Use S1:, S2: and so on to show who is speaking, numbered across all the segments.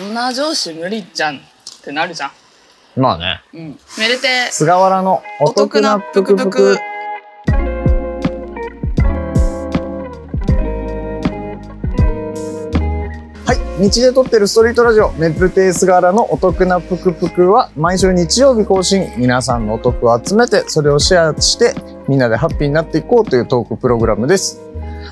S1: んな上司無理じゃんってなるじゃん。
S2: まあね。
S1: うん。めでて、
S2: 菅原のお得なぷくぷく。はい。日で撮ってるストリートラジオ、メプテイ菅原のお得なぷくぷくは、毎週日曜日更新、皆さんのお得を集めて、それをシェアして、みんなでハッピーになっていこうというトークプログラムです。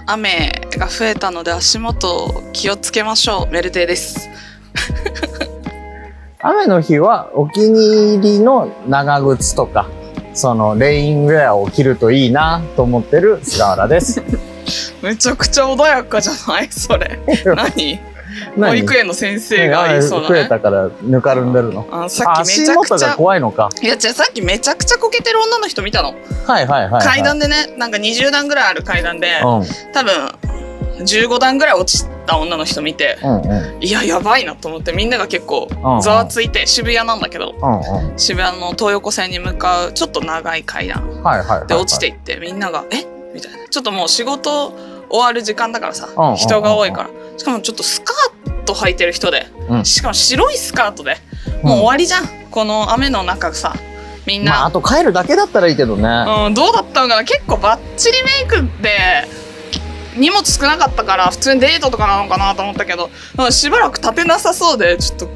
S1: 雨が増えたので足元気をつけましょう。メルテイです。
S2: 雨の日はお気に入りの長靴とか、そのレインウェアを着るといいなと思ってる菅原です。
S1: めちゃくちゃ穏やかじゃないそれ。何？保
S2: 何
S1: 育園の先生が
S2: あ
S1: 言いそうなね。
S2: たからぬかるんでるの？
S1: あさっき
S2: 足
S1: めちゃくちゃ。
S2: 怖いのか？
S1: いや、じゃあさっきめちゃくちゃこけてる女の人見たの。
S2: はいはいはい、はい。
S1: 階段でね、なんか20段ぐらいある階段で、
S2: うん。
S1: 多分15段ぐらい落ちた女の人見て、
S2: うんうん。
S1: いや、やばいなと思って、みんなが結構
S2: うん
S1: ざわついて、渋谷なんだけど、
S2: うんうん。
S1: 渋谷の東横線に向かうちょっと長い階段。で落ちていって、みんなが、え？みたいな。ちょっともう仕事終わる時間だからさ
S2: うんうん、
S1: 人が多いから。しかもちょっとスカート履いてる人で、
S2: うん
S1: しかも白いスカートで、もう終わりじゃん。この雨の中さ、みんな。
S2: まあ、あと帰るだけだったらいいけどね。
S1: うん、どうだったのかな結構バッチリメイクで荷物少なかったから普通にデートとかなのかなと思ったけどうんしばらく立てなさそうでちょっと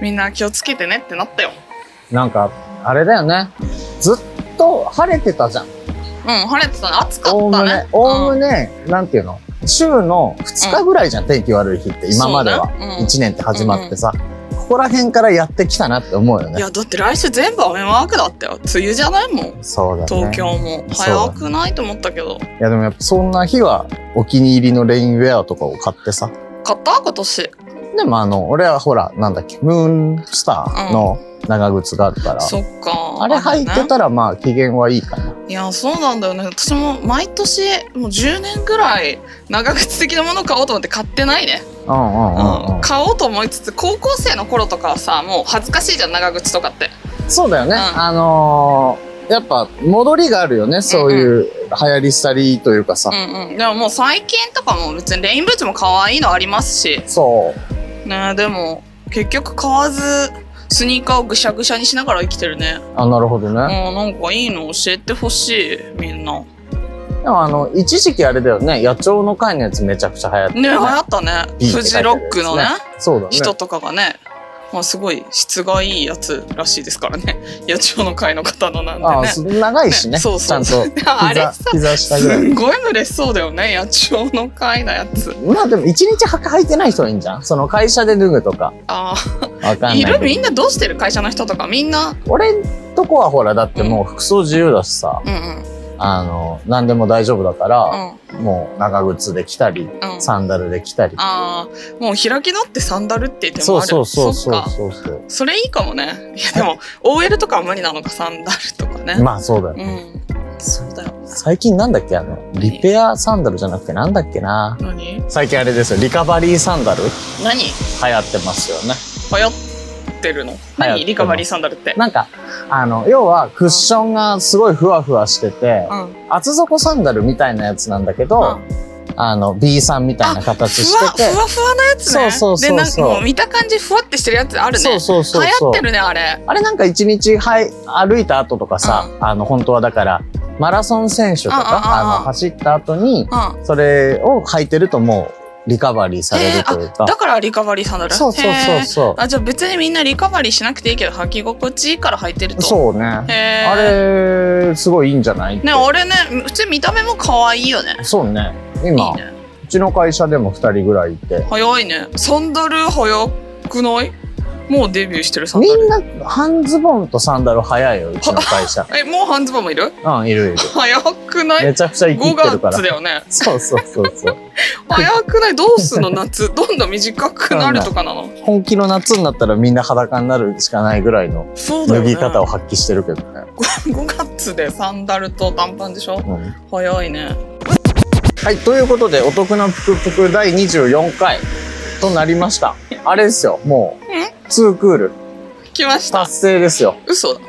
S1: みんな気をつけてねってなったよ。
S2: なんか、あれだよね。ずっと晴れてたじゃん。
S1: うん晴れてたね。暑か
S2: おおむね
S1: ったね。
S2: おおむね、なんていうの？週の2日ぐらいじゃん、天気悪い日って、今までは。
S1: ね。うん。
S2: 1年って始まってさ、ここら辺からやってきたなって思うよね。
S1: うんいやだって来週全部雨マークだったよ梅雨じゃないもん
S2: そうだね。
S1: 東京も早くないと思ったけど
S2: いやでもやっぱそんな日はお気に入りのレインウェアとかを買ってさ。
S1: 買った今年
S2: でもあの、俺はほら、なんだっけ、ムーンスターの長靴があるから、
S1: そっか
S2: あれ履いて
S1: ね
S2: たらまあ機嫌はいいかな。
S1: いやそうなんだよね私も毎年もう10年ぐらい長靴的なもの買おうと思って買ってないね
S2: うんうん。
S1: 買おうと思いつつ高校生の頃とかはさもう恥ずかしいじゃん長靴とかって
S2: そうだよね。
S1: ん
S2: あのー、やっぱ戻りがあるよね。そういう流行り廃りというかさ。
S1: うんうんでももう最近とかも別にレインブーツも可愛いのありますし
S2: そう。
S1: ねでも結局買わずスニーカーをぐしゃぐしゃにしながら生きてるね
S2: あ、なるほど
S1: うん
S2: ね。
S1: なんかいいの教えてほしいみんな
S2: でもあの、一時期あれだよね。野鳥の会のやつめちゃくちゃ流行って
S1: ね流行ったねフジロックのね
S2: そうだね。
S1: 人とかがねまあすごい質がいいやつらしいですからね。野鳥の会の方のなんでね。
S2: 長いしね。
S1: ねそうそう
S2: ちゃんと。
S1: あれ
S2: 膝下ぐらい。
S1: すんごい嬉しそうだよね野鳥の会のやつ。
S2: まあでも一日履か履いてない人はいいんじゃん？その会社で脱ぐとか。
S1: あ
S2: わかんない。
S1: あいる？みんなどうしてる？会社の人とか。みんな。
S2: 俺んとこはほら、だってもう服装自由だしさ、
S1: うんうん
S2: あの、何でも大丈夫だから、
S1: うん。
S2: もう長靴で来たり、
S1: うん。
S2: サンダルで来たり。
S1: ああもう開き直ってサンダルって言ってもある。
S2: そうそうそうそうそう。そ
S1: れいいかもね。いやでも OL とかは無理なのかサンダルとかね、
S2: まあそうだよ
S1: う
S2: ね。
S1: ん。そうだよ
S2: 最近なんだっけあの、リペアサンダルじゃなくてなんだっけな。
S1: 何？
S2: 最近あれですよ、リカバリーサンダル？流
S1: 何
S2: 行ってますよね。
S1: 流行ってるの？何？リカバリーサンダルって。
S2: なんか、あの、要はクッションがすごいふわふわしてて、
S1: うん。
S2: 厚底サンダルみたいなやつなんだけど、あの、B さんみたいな形してて
S1: ふ、わふわのやつね。
S2: そうそうそうそう。
S1: でなんかもう見た感じふわってしてるやつあるね。
S2: そうそうそうそう。
S1: 流行ってるねあれ。
S2: あれなんか一日はい歩いた後とかさ、
S1: う
S2: あの、本当はだから、マラソン選手とか、
S1: うんうんうんうん
S2: あの、走った後に、
S1: うん。
S2: それを履いてるともう、リカバリーされるというか。
S1: だからリカバリーサンダル
S2: そうそうそうそう。
S1: あじゃあ別にみんなリカバリーしなくていいけど履き心地いいから履いてると
S2: そうね。
S1: へ
S2: あ
S1: ー
S2: れ、すごいいいんじゃない
S1: ねあれね普通に見た目も可愛いよね
S2: そうね。
S1: い
S2: 今
S1: いね
S2: うちの会社でも二人ぐらいいて。
S1: 早いねサンダル早くない？もうデビューしてるサンダル。
S2: みんな、半ズボンとサンダル早いよ、うちの会社。
S1: えもう半ズボンもいる？
S2: うん、いるいる。
S1: 早くない？
S2: めちゃくちゃ生き
S1: 5
S2: ってるから。
S1: 月。だよね。
S2: そうそうそうそう。
S1: 早くない？どうすんの？夏。どんどん短くなるとかな？の
S2: 本気の夏になったらみんな裸になるしかないぐらいの脱ぎ方を発揮してるけどね。
S1: 5月でサンダルと短パンでしょ？
S2: うん。
S1: 早いね。
S2: はい、ということで、お得なぷくぷく第24回となりました。あれですよ、もう、ツークール
S1: 来ました
S2: 達成ですよ。
S1: 嘘だ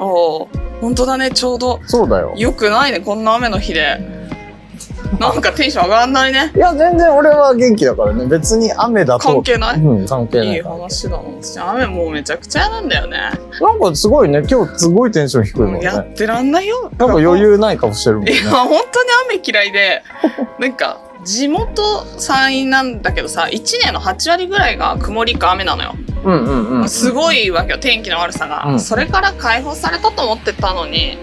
S1: おお本当だねちょうど
S2: そうだよ。
S1: よくないねこんな雨の日でなんかテンション上がんないね。
S2: いや、全然俺は元気だからね。別に雨だと。
S1: 関係ない
S2: うん、関係ない
S1: いい話だな。私雨もうめちゃくちゃ嫌なんだよね。
S2: なんかすごいね、今日すごいテンション低いもんね。
S1: やってらんないよ。
S2: なんか余裕ない顔してるもんね
S1: い。や、本当に雨嫌いで、なんか、地元山陰なんだけどさ、1年の8割ぐらいが曇りか雨なのよ。
S2: うんうんうん。
S1: すごいわけよ、天気の悪さが。
S2: うん
S1: それから解放されたと思ってたのに、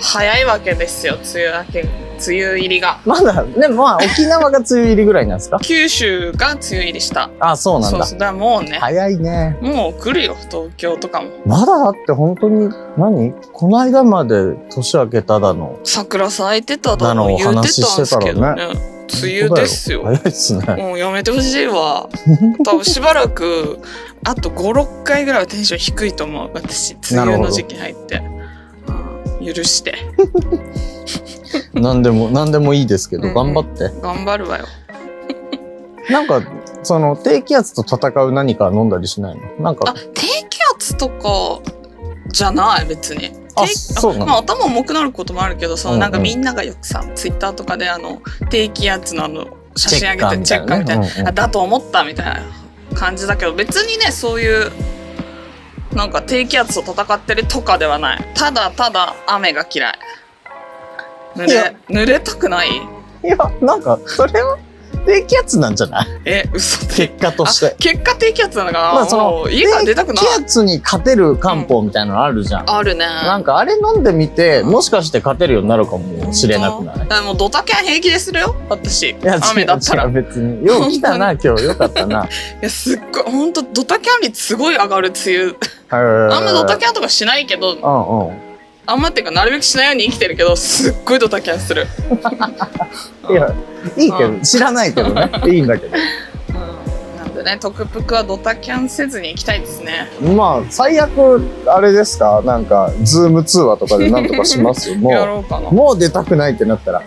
S1: 早いわけですよ、梅雨明け、梅雨入りが。
S2: まだ、ね、まあ沖縄が梅雨入りぐらいなんですか？
S1: 九州が梅雨入りした。
S2: あ、そうなんだ。
S1: そうそう。だからもうね、
S2: 早いね。
S1: もう来るよ、東京とかも。
S2: まだだって本当に、何？この間まで年明けただの。
S1: 桜咲いてただ
S2: だの
S1: の言ってたんですけど
S2: 話
S1: ね。梅雨ですよ。
S2: 早いっすね。
S1: もうやめてほしいわ。多分しばらく、あと5、6回ぐらいはテンション低いと思う。私、梅雨の時期入って。うん、許して。
S2: 何でも、何でもいいですけど、
S1: うん
S2: 頑張って。
S1: 頑張るわよ。
S2: なんか、その、低気圧と戦う何か飲んだりしないの？なん
S1: あ
S2: か、、
S1: 低気圧とかじゃない、別に。
S2: あ
S1: 低
S2: そう
S1: まあ、頭重くなることもあるけど、その
S2: うんうん
S1: なんかみんながよくさ、ツイッターとかであの、低気圧のあの、写真上げてチ
S2: チェッカー
S1: みたいな。
S2: うんうん
S1: あだと思ったみたいな感じだけど、別にね、そういう、なんか低気圧と戦ってるとかではない。ただただ雨が嫌い。濡れ、濡れたくない？
S2: いや、なんか、それは低気圧なんじゃない？
S1: え、嘘で。
S2: 結果として
S1: あ。結果低気圧なのかな、
S2: まあその
S1: 家から出たくない
S2: 低気圧に勝てる漢方みたいなのあるじゃん。
S1: あるね。
S2: なんかあれ飲んでみて、もしかして勝てるようになるかもしれなくない？
S1: あもうドタキャン平気でするよ私
S2: いや、
S1: 雨だったら
S2: 別に。よう来たな、今日。よかったな。
S1: いやすっごいほんとドタキャン率すごい上がる梅雨あ
S2: あ
S1: んまドタキ
S2: ャ
S1: ャンとかしないけど
S2: うんうん。
S1: あんまっていうかなるべくしないように生きてるけどすっごいドタキャンする、
S2: いや、いいけ
S1: う
S2: ど、知らないけどね。いいんだけど。
S1: うん、なんでねトクプクはドタキャンせずに行きたいですね
S2: まあ、最悪、あれですか？なんか、 Zoom 通話とかでなんとかしますよ。
S1: や
S2: も
S1: ろう
S2: もう出たくないってなったら。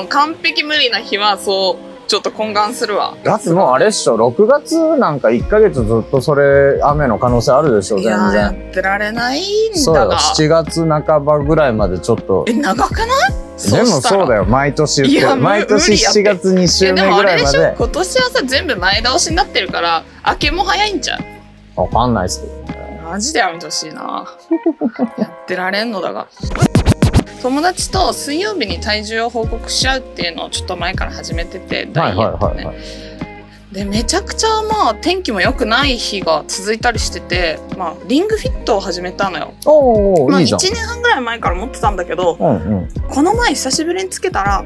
S1: うん完璧無理な日はそうちょっと懇願するわ。
S2: だってもうあれっしょ、6月なんか1ヶ月ずっとそれ、雨の可能性あるでしょ、全
S1: いや。ってられないん
S2: そうよ、
S1: だが
S2: 7月半ばぐらいまでちょっと。
S1: え長くない？
S2: でもそうだ
S1: よ。
S2: よ、毎年言って毎年
S1: 無理。やって。
S2: 7月2週
S1: で。
S2: 目
S1: もあれでしょ？
S2: ぐらいまで。
S1: 今年はさ全部前倒しになってるから明けも早いんじゃん
S2: わかんないっすけど。
S1: マジでやめてほしいな。やってられんのだが友達と水曜日に体重を報告し合うっていうのをちょっと前から始めててダ
S2: はい
S1: イエットね。でめちゃくちゃまあ天気も良くない日が続いたりしててまあリングフィットを始めたのよまあ1
S2: おーいいじゃん。
S1: 年半ぐらい前から持ってたんだけど
S2: うんうん。
S1: この前久しぶりにつけたら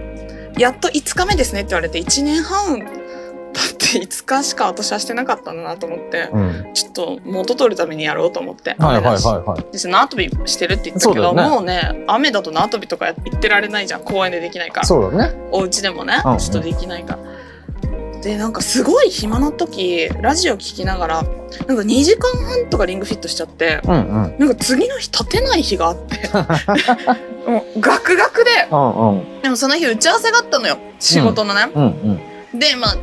S1: やっと5日目ですねって言われて1年半だって5日しか私はしてなかったんだなと思って
S2: うん。
S1: ちょっと元取るためにやろうと思って
S2: はいはいはいはい。
S1: で縄跳びしてるって言ったけど、
S2: ね
S1: もうね雨だと縄跳びとか行ってられないじゃん公園でできないから
S2: そうだね。
S1: お家でもね、
S2: うんうん
S1: ちょっとできないから。でなんかすごい暇な時ラジオ聞きながらなんか2時間半とかリングフィットしちゃって
S2: うんうん。
S1: なんか次の日立てない日があって もうガクガクで
S2: うんうん。
S1: でもその日打ち合わせがあったのよ仕事のね、
S2: うんうん。
S1: でまあ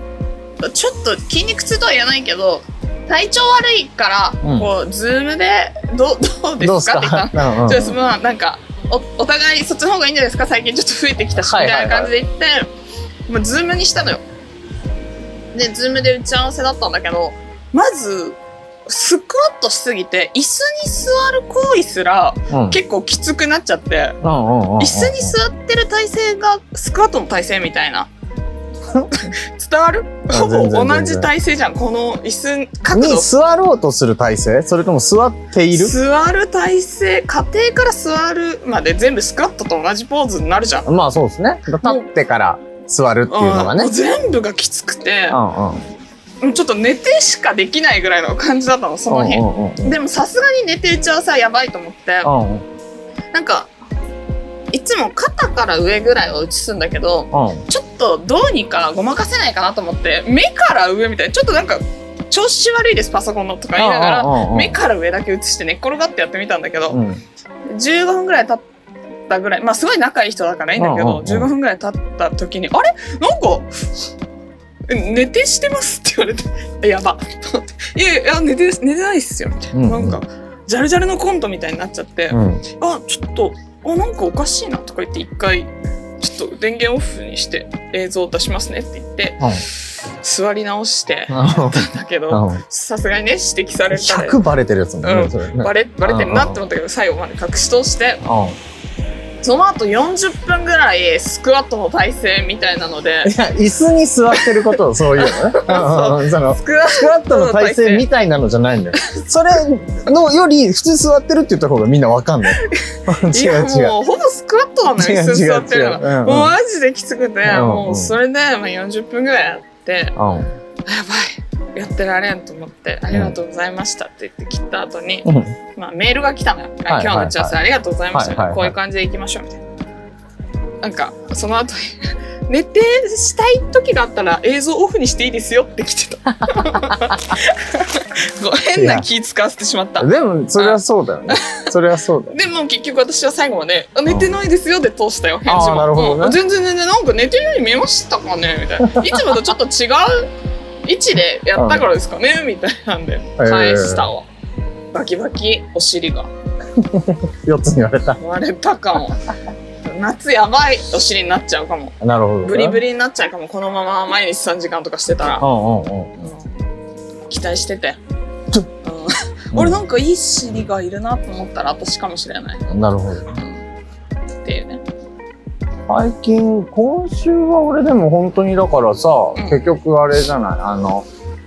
S1: ちょっと筋肉痛とは言えないけど体調悪いから、
S2: うん。
S1: こう Zoom でど どうで
S2: どうす
S1: すかって言ったの。
S2: か うんうん。
S1: ちょっとまあなんかおお互いそっちの方がいいんじゃないですか？最近ちょっと増えてきたし、
S2: はいはいはい。
S1: みたいな感じで言ってもう Zoom にしたのよ。で Zoom で打ち合わせだったんだけどまずスクワットしすぎて椅子に座る行為すら
S2: うん。
S1: 結構きつくなっちゃって
S2: うん。
S1: 椅子に座ってる体勢がスクワットの体勢みたいな 伝わる？
S2: あ
S1: ほぼ同じ体勢じゃん。この椅子角度。
S2: に座ろうとする体勢？それとも座っている？
S1: 座る体勢家庭から座るまで全部スクワットと同じポーズになるじゃん。
S2: まあそうですね。立ってから座るっていうのがね。
S1: うん。全部がきつくて。
S2: うんうん。
S1: ちょっと寝てしかできないぐらいの感じだったのその日。
S2: うんうんうんうん。
S1: でもさすがに寝て打ちはやばいと思って。
S2: うんうん。
S1: なんかいつも肩から上ぐらいを映すんだけど
S2: うん。
S1: ちょっとどうにかごまかせないかなと思って目から上みたいなちょっとなんか調子悪いですパソコンのとか言いながら目から上だけ映して寝っ転がってやってみたんだけど、
S2: うん。
S1: 15分ぐらい経ったぐらいまあすごい仲いい人だからいいんだけど、
S2: うんうんうん。
S1: 15分ぐらい経った時に「あれ？なんかえ寝てしてます」って言われてえ「やば」と思って「いやいや寝て寝てないっすよ」みたいな、
S2: うんうん。
S1: なんかジャルジャルのコントみたいになっちゃって「
S2: うん。
S1: あちょっとあなんかおかしいな」とか言って一回ちょっと電源オフにして映像出しますねって言って、座り直して、だけど、
S2: うん
S1: さすがにね、指摘されたら、
S2: 100バレてるやつもんね、
S1: うん。バレ、バレてるなって思ったけど、最後まで隠し通して、
S2: うん
S1: その後40分ぐらいスクワットの体勢みたいなので。
S2: い、や、椅子に座ってることをそういうのね。
S1: スクワッ
S2: トの体勢みたいなのじゃないんだよ。それのより普通に座ってるって言った方がみんなわかんな い。違う違う。
S1: もうほぼスクワットなのよ、椅子座ってるの。
S2: うんうん。
S1: もうマジできつくて、
S2: うん
S1: もうそれで、まあ、40分ぐらいやって、
S2: うん。
S1: やばいやってられんと思って、ありがとうございましたって言って切った後に、
S2: うん
S1: まあ、メールが来たのよ。今日の打ち合わせありがとうございました、
S2: はいはいはい
S1: こういう感じでいきましょうみたいな。なんか、その後に、寝てしたい時があったら映像オフにしていいですよって来てた。変な気使わせてしまった。
S2: でも、それはそうだよね。それはそうだよ。
S1: でも結局私は最後まで「あ寝てないですよ」で通したよ返事も
S2: ね
S1: うん全然全然なんか寝てるように見えましたかねみたいないつもとちょっと違う位置でやったからですか？ねみたいなんで。返したわ、バキバキお尻が。
S2: 4つに言われた。
S1: 割れたかも。夏やばい。お尻になっちゃうかも。
S2: なるほど。ね。
S1: ブリブリになっちゃうかも。このまま毎日3時間とかしてたら、
S2: うんうんうん。
S1: うん。期待してて、うん、俺なんかいい尻がいるなと思ったら私かもしれない、
S2: なるほど。
S1: っていうね
S2: 最近、今週は俺でも本当にだからさ、
S1: うん
S2: 結局あれじゃない、あの、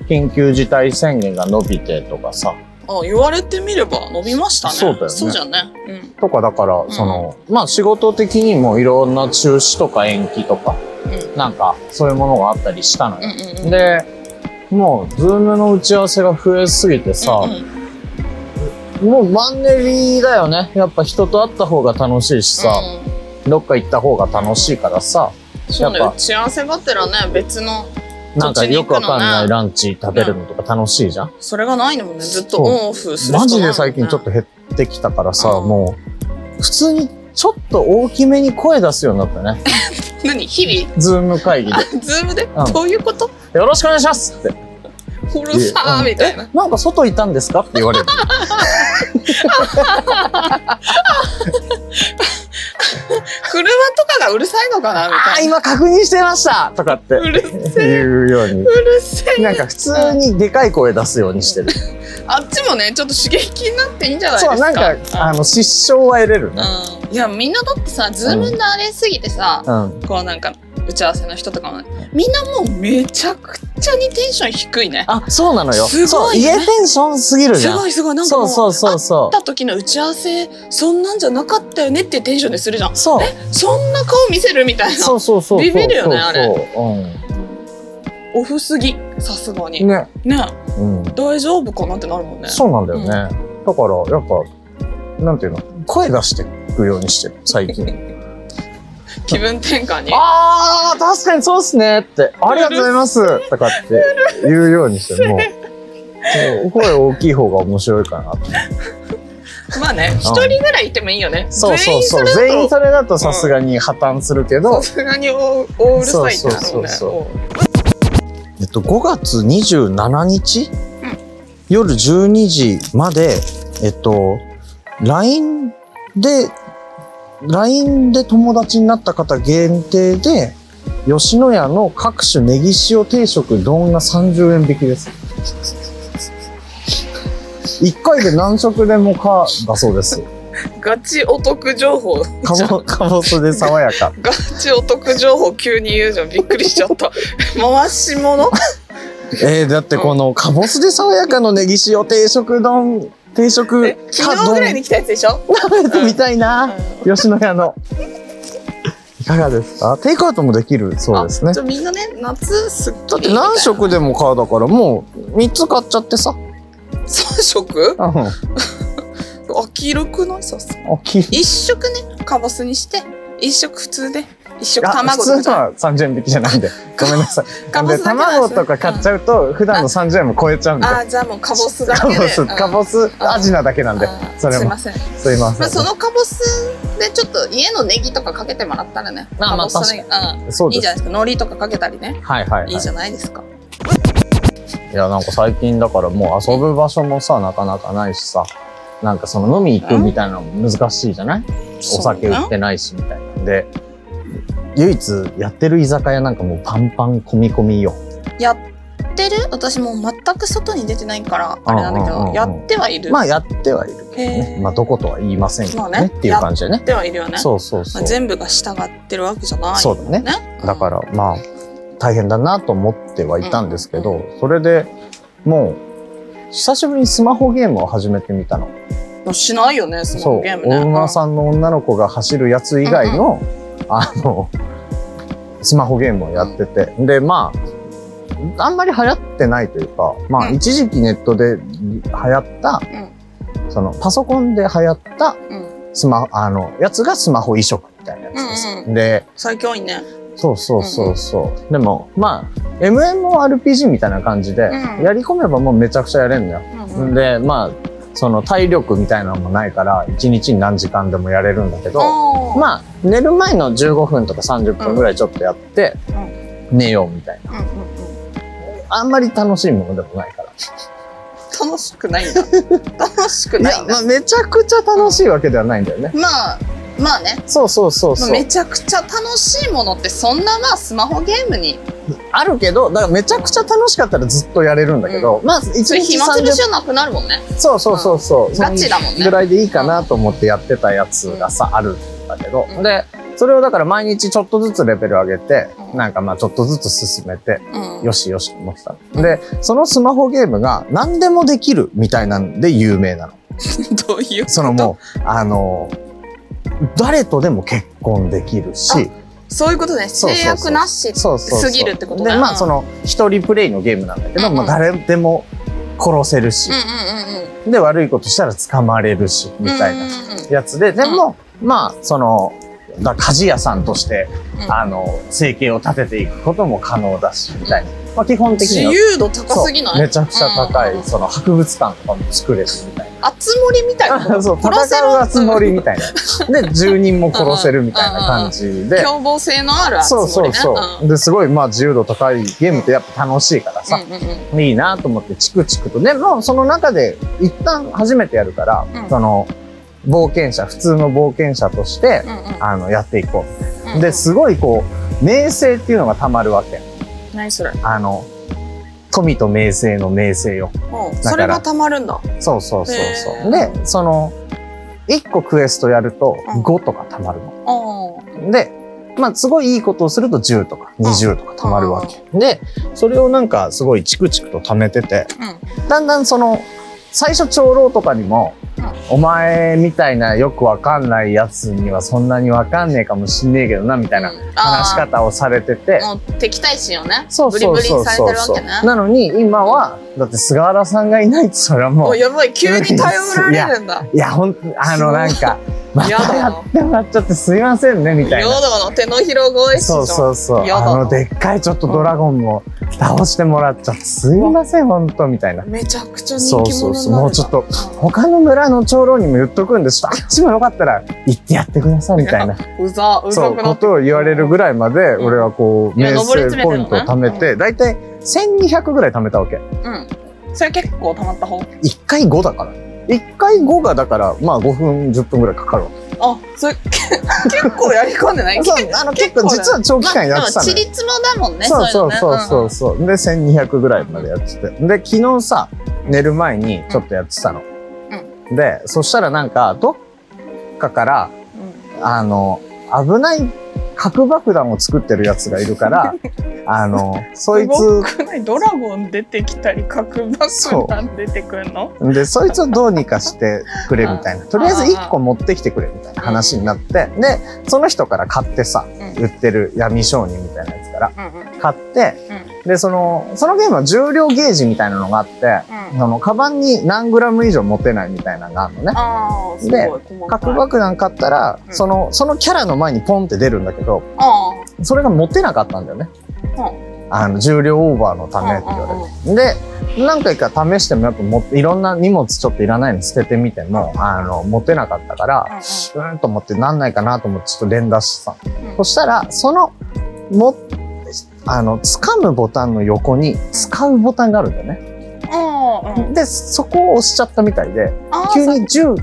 S2: 緊急事態宣言が伸びてとかさ、
S1: あ言われてみれば伸びましたね。
S2: そうだよね
S1: そうじゃね。うん。
S2: とかだから、その、まあ仕事的にもいろんな中止とか延期とか、
S1: うん
S2: なんかそういうものがあったりしたのよ。
S1: うんうんうん。
S2: で、もう、ズームの打ち合わせが増えすぎてさ、
S1: うんうん
S2: もうマンネリだよね。やっぱ人と会った方が楽しいしさ、
S1: う
S2: どっか行った方が楽しいからさ、
S1: んそうね、打ち合わせがてらね、別の、
S2: なんかよくわかんないランチ食べるのとか楽しいじゃん。
S1: それがないのもね、ずっとオンオフする
S2: マジで最近ちょっと減ってきたからさ、
S1: うん
S2: もう、普通にちょっと大きめに声出すようになったね。
S1: 何？日々？
S2: Zoom 会議で。
S1: Zoom で、
S2: うん
S1: どういうこと？
S2: よろしくお願いしますって。
S1: うるさーみたいな。
S2: えなんか外いたんですか？って言われる。
S1: 車とかがうるさいのかなみ
S2: ああ、
S1: たいな。
S2: 今確認してましたとかって
S1: うるせえ。
S2: 言うように。
S1: うるせえ。
S2: なんか普通にでかい声出すようにしてる。
S1: あっちもね、ちょっと刺激になっていいんじゃないですか。
S2: そう、なんか、あの、失笑は得れるね。
S1: うん。いや、みんなだってさ、ズームに慣れすぎてさ、
S2: うん。
S1: こうなんか、打ち合わせの人とかもね、みんなもうめちゃくちゃにテンション低いね。
S2: あ、そうなのよ。
S1: すごいね
S2: 家テンションすぎるじゃん。
S1: すごいすごい、なんかもう、
S2: そうそうそうそ
S1: 会った時の打ち合わせ、そんなんじゃなかったよねってテンションでするじゃん
S2: う。。そう。
S1: そんな顔見せるみたいな。
S2: そうそうそう。
S1: ビビるよねあれ
S2: そう
S1: オフすぎ、さすがに。
S2: うん。
S1: ね
S2: ね。うん。
S1: 大丈夫かなってなるもんね。
S2: そうなんだよね。だから、やっぱ、なんていうの、声出していくようにしてる、最近。
S1: 気分転換に。
S2: あー、確かにそうっすねって、ありがとうございますとかって言うようにして、もう、声大きい方が面白いかなって。
S1: まあね、一人ぐらいいてもいいよね。
S2: そうそうそう。
S1: 全員
S2: それだとさすがに破綻するけど、
S1: さすがに大大うるさいってなるもんね。
S2: えっと、5月27日、
S1: うん
S2: 夜12時まで、えっと、LINE で、LINE で友達になった方限定で、吉野家の各種ネギ塩定食丼が30円引きです。1回で何食でもかだそうです。
S1: ガチお得情報。
S2: かぼ、かぼすで爽やか。
S1: ガチお得情報急に言うじゃん。びっくりしちゃった。回し物？
S2: えー、だってこのかぼすで爽やかのネギ塩定食丼、定食
S1: え昨日ぐらいに来たやつでしょ？
S2: 食べてみたいな。吉野家の。いかがですか？テイクアウトもできるそうですね
S1: あじ。ゃあみんなね、夏すっ
S2: だって
S1: きりみたいな。
S2: 何食でも買うだからもう3つ買っちゃってさ。
S1: 3食？
S2: うん。
S1: 飽きるくない？さす
S2: 大きい。
S1: 一食ね、かぼすにして、一食普通で、一食
S2: あ
S1: 卵とか。
S2: 普通のは30円引きじゃないんで。ごめんなさい。で卵とか買っちゃうと普段の30円も超えちゃうんで。
S1: ああ、じゃあもうかぼすだけで。
S2: かぼす、かぼす、アジナだけなんでそれも
S1: すいま。せん。
S2: すいません。
S1: まあ、そのかぼすでちょっと家のネギとかかけてもらったらね。
S2: まあまあ
S1: かぼすネギうん。
S2: そうです。
S1: いいじゃないですか。海苔とかかけたりね。
S2: はいはいはい
S1: いいじゃないですか。
S2: いや、なんか最近だからもう遊ぶ場所もさ、なかなかないしさ、なんかその飲み行くみたいなのも難しいじゃない？お酒売ってないしみたいなんで、唯一やってる居酒屋なんかもうパンパン込み込みよ。
S1: やってる？私もう全く外に出てないからあれなんだけ
S2: うんうんうんうん。
S1: どやってはいる、
S2: まあやってはいるけど
S1: へ
S2: ね。
S1: ー。
S2: まあどことは言いませんけど
S1: まあね。
S2: ねっていう感じでね。
S1: やっ。てはいるよね。
S2: そうそうそう。
S1: まあ全部が従ってるわけじゃない
S2: そうだね。だからまあ大変だなと思ってはいたんですけど、それでもう久しぶりにスマホゲームを始めてみたの。
S1: らしないよねスマ
S2: そう、
S1: ホゲームね。
S2: お馬さんの女の子が走るやつ以外の、あの、スマホゲームをやってて。で、まあ、あんまり流行ってないというか、まあ、
S1: うん
S2: 一時期ネットで流行った、その、パソコンで流行った
S1: うん、うん、
S2: スマホ、あの、やつがスマホ移植みたいなやつです。
S1: うん
S2: で、
S1: 最強いね
S2: そうそうそうそう。でも、まあ、MMORPG みたいな感じで、
S1: うん
S2: やり込めばもうめちゃくちゃやれんのよ。
S1: うんうん
S2: で、まあ、その体力みたいなのもないから、1日に何時間でもやれるんだけど、まあ、寝る前の15分とか30分ぐらいちょっとやって、寝ようみたいな。あんまり楽しいものでもないから。
S1: 楽しくないんだ楽しく
S2: いや、
S1: ないんだ
S2: まあ、めちゃくちゃ楽しいわけではないんだよね。
S1: まあまあね。
S2: そうそうそうそう。
S1: まあめちゃくちゃ楽しいものってそんなまあスマホゲームに
S2: あるけど、だからめちゃくちゃ楽しかったらずっとやれるんだけど、まあ、1日
S1: 暇つぶし
S2: 30
S1: はなくなるもんね。
S2: そうそうそうそう。
S1: ガチだもんね。
S2: そぐらいでいいかなと思ってやってたやつがさ、あるんだけど、
S1: うん
S2: で、それをだから毎日ちょっとずつレベル上げて、
S1: うん。
S2: なんかまあちょっとずつ進めて、
S1: うん。
S2: よしよしと思ってた。で、そのスマホゲームが何でもできるみたいなんで有名なの。
S1: どういうこと？
S2: そのもう、あの、誰とでも結婚できるし、
S1: そういうことね。制約なしすぎるってこと
S2: で、
S1: ね
S2: まあその一人プレイのゲームなんだけど、
S1: うんうん。
S2: もう誰でも殺せるし。
S1: うん、うんうんうん。
S2: で、悪いことしたら捕まれるし、みたいな
S1: うんうんうん
S2: やつで、でも、まあ、その、だ鍛冶屋さんとして、
S1: うん。
S2: あの、生計を立てていくことも可能だし、みたいな。まあ、基本的
S1: 自
S2: には。
S1: 由度高すぎない？
S2: めちゃくちゃ高い、
S1: うん。
S2: その博物館とかも作れるみたい
S1: あつ森みたいな
S2: な。そう、
S1: 殺せる
S2: 戦うつもりみたいな。で、住人も殺せるみたいな感じで。
S1: 凶暴性のあるあつ
S2: そうそうそう。で、すごい、まあ、自由度高いゲームってやっぱ楽しいからさ、
S1: うんうんうん
S2: いいなと思ってチクチクと。でも、その中で一旦初めてやるから、
S1: うん
S2: その、冒険者、普通の冒険者として、
S1: うんうん
S2: あの、やっていこう。
S1: うん
S2: で、すごいこう、名声っていうのがたまるわけ。
S1: 何それ
S2: あの、富と名声の名声よ。
S1: うん。
S2: ら。
S1: それがたまるんだ。
S2: そうそうそうそう。で、その、一個クエストやると
S1: うん。
S2: 5とかたまるの。
S1: あ
S2: で、まあ、すごいいいことをすると10とか20とかたまるわけ。で、それをなんかすごいチクチクと貯めてて、
S1: うん。
S2: だんだんその、最初長老とかにも、お前みたいなよくわかんないやつにはそんなにわかんねえかもしんねえけどな、みたいな話し方をされてて、
S1: もう敵対心をね。
S2: そう
S1: ブリブリにされ
S2: そうそうそうそう
S1: てるわけね。
S2: なのに今は、だって菅原さんがいないってそれはもう、
S1: おやばい急に頼られるんだ。
S2: いや、ほんと、あの、なんか、また
S1: や
S2: ってもらっちゃってすいませんね、みたいな。
S1: の手の
S2: そうそうそう。あの、でっかいちょっとドラゴンも倒してもらっちゃって、すいません、ほんと、みたいな。
S1: めちゃくちゃ人気
S2: そうそうそう。もうちょっと、他の村の長老にも言っとくんで、ちょっとあっちもよかったら行ってやってください、みたいな。
S1: うざうざ
S2: ことを言われるぐらいまで、
S1: ん
S2: 俺はこう、名声ポイントを貯め
S1: る
S2: て、だいたい1200ぐらい貯めたわけ。
S1: うんそれ結構たまった方
S2: ？1回5だから。1回5がだから、まあ5分、10分ぐらいかかるわけ。
S1: あそれ結構やり込んでない？
S2: そう、あの結構実は長期間やってたのよ。
S1: まあでもだもんね
S2: そうそう
S1: い
S2: そうそう
S1: う
S2: そう。で、1200ぐらいまでやってて。で、昨日さ、寝る前にちょっとやってたの。で、そしたらなんか、どっかから、
S1: のうん
S2: あの、危ない核爆弾を作ってるやつがいるから、あの、そいつ、
S1: ドラゴン出てきたり核爆弾出てくるの？
S2: で、そいつをどうにかしてくれみたいな。とりあえず1個持ってきてくれみたいな話になって、で、その人から買ってさ、
S1: うん。
S2: 売ってる闇商人みたいなやつから買って、で、その、そのゲームは重量ゲージみたいなのがあって、
S1: うん。
S2: その、カバンに何グラム以上持てないみたいなのがあるのね。で核爆弾買ったら、
S1: うん。
S2: その、そのキャラの前にポンって出るんだけど、
S1: あ
S2: それが持てなかったんだよね。
S1: あ
S2: あの、重量オーバーのためって言われて。で、何回か試してもやっぱもいろんな荷物ちょっといらないの捨ててみても、あの、持てなかったから、うーんと思ってなんないかなと思ってちょっと連打して。そしたら、その、も、あの、掴むボタンの横に使うボタンがあるんだよね。
S1: うんうんうん
S2: で、そこを押しちゃったみたいで、急に10、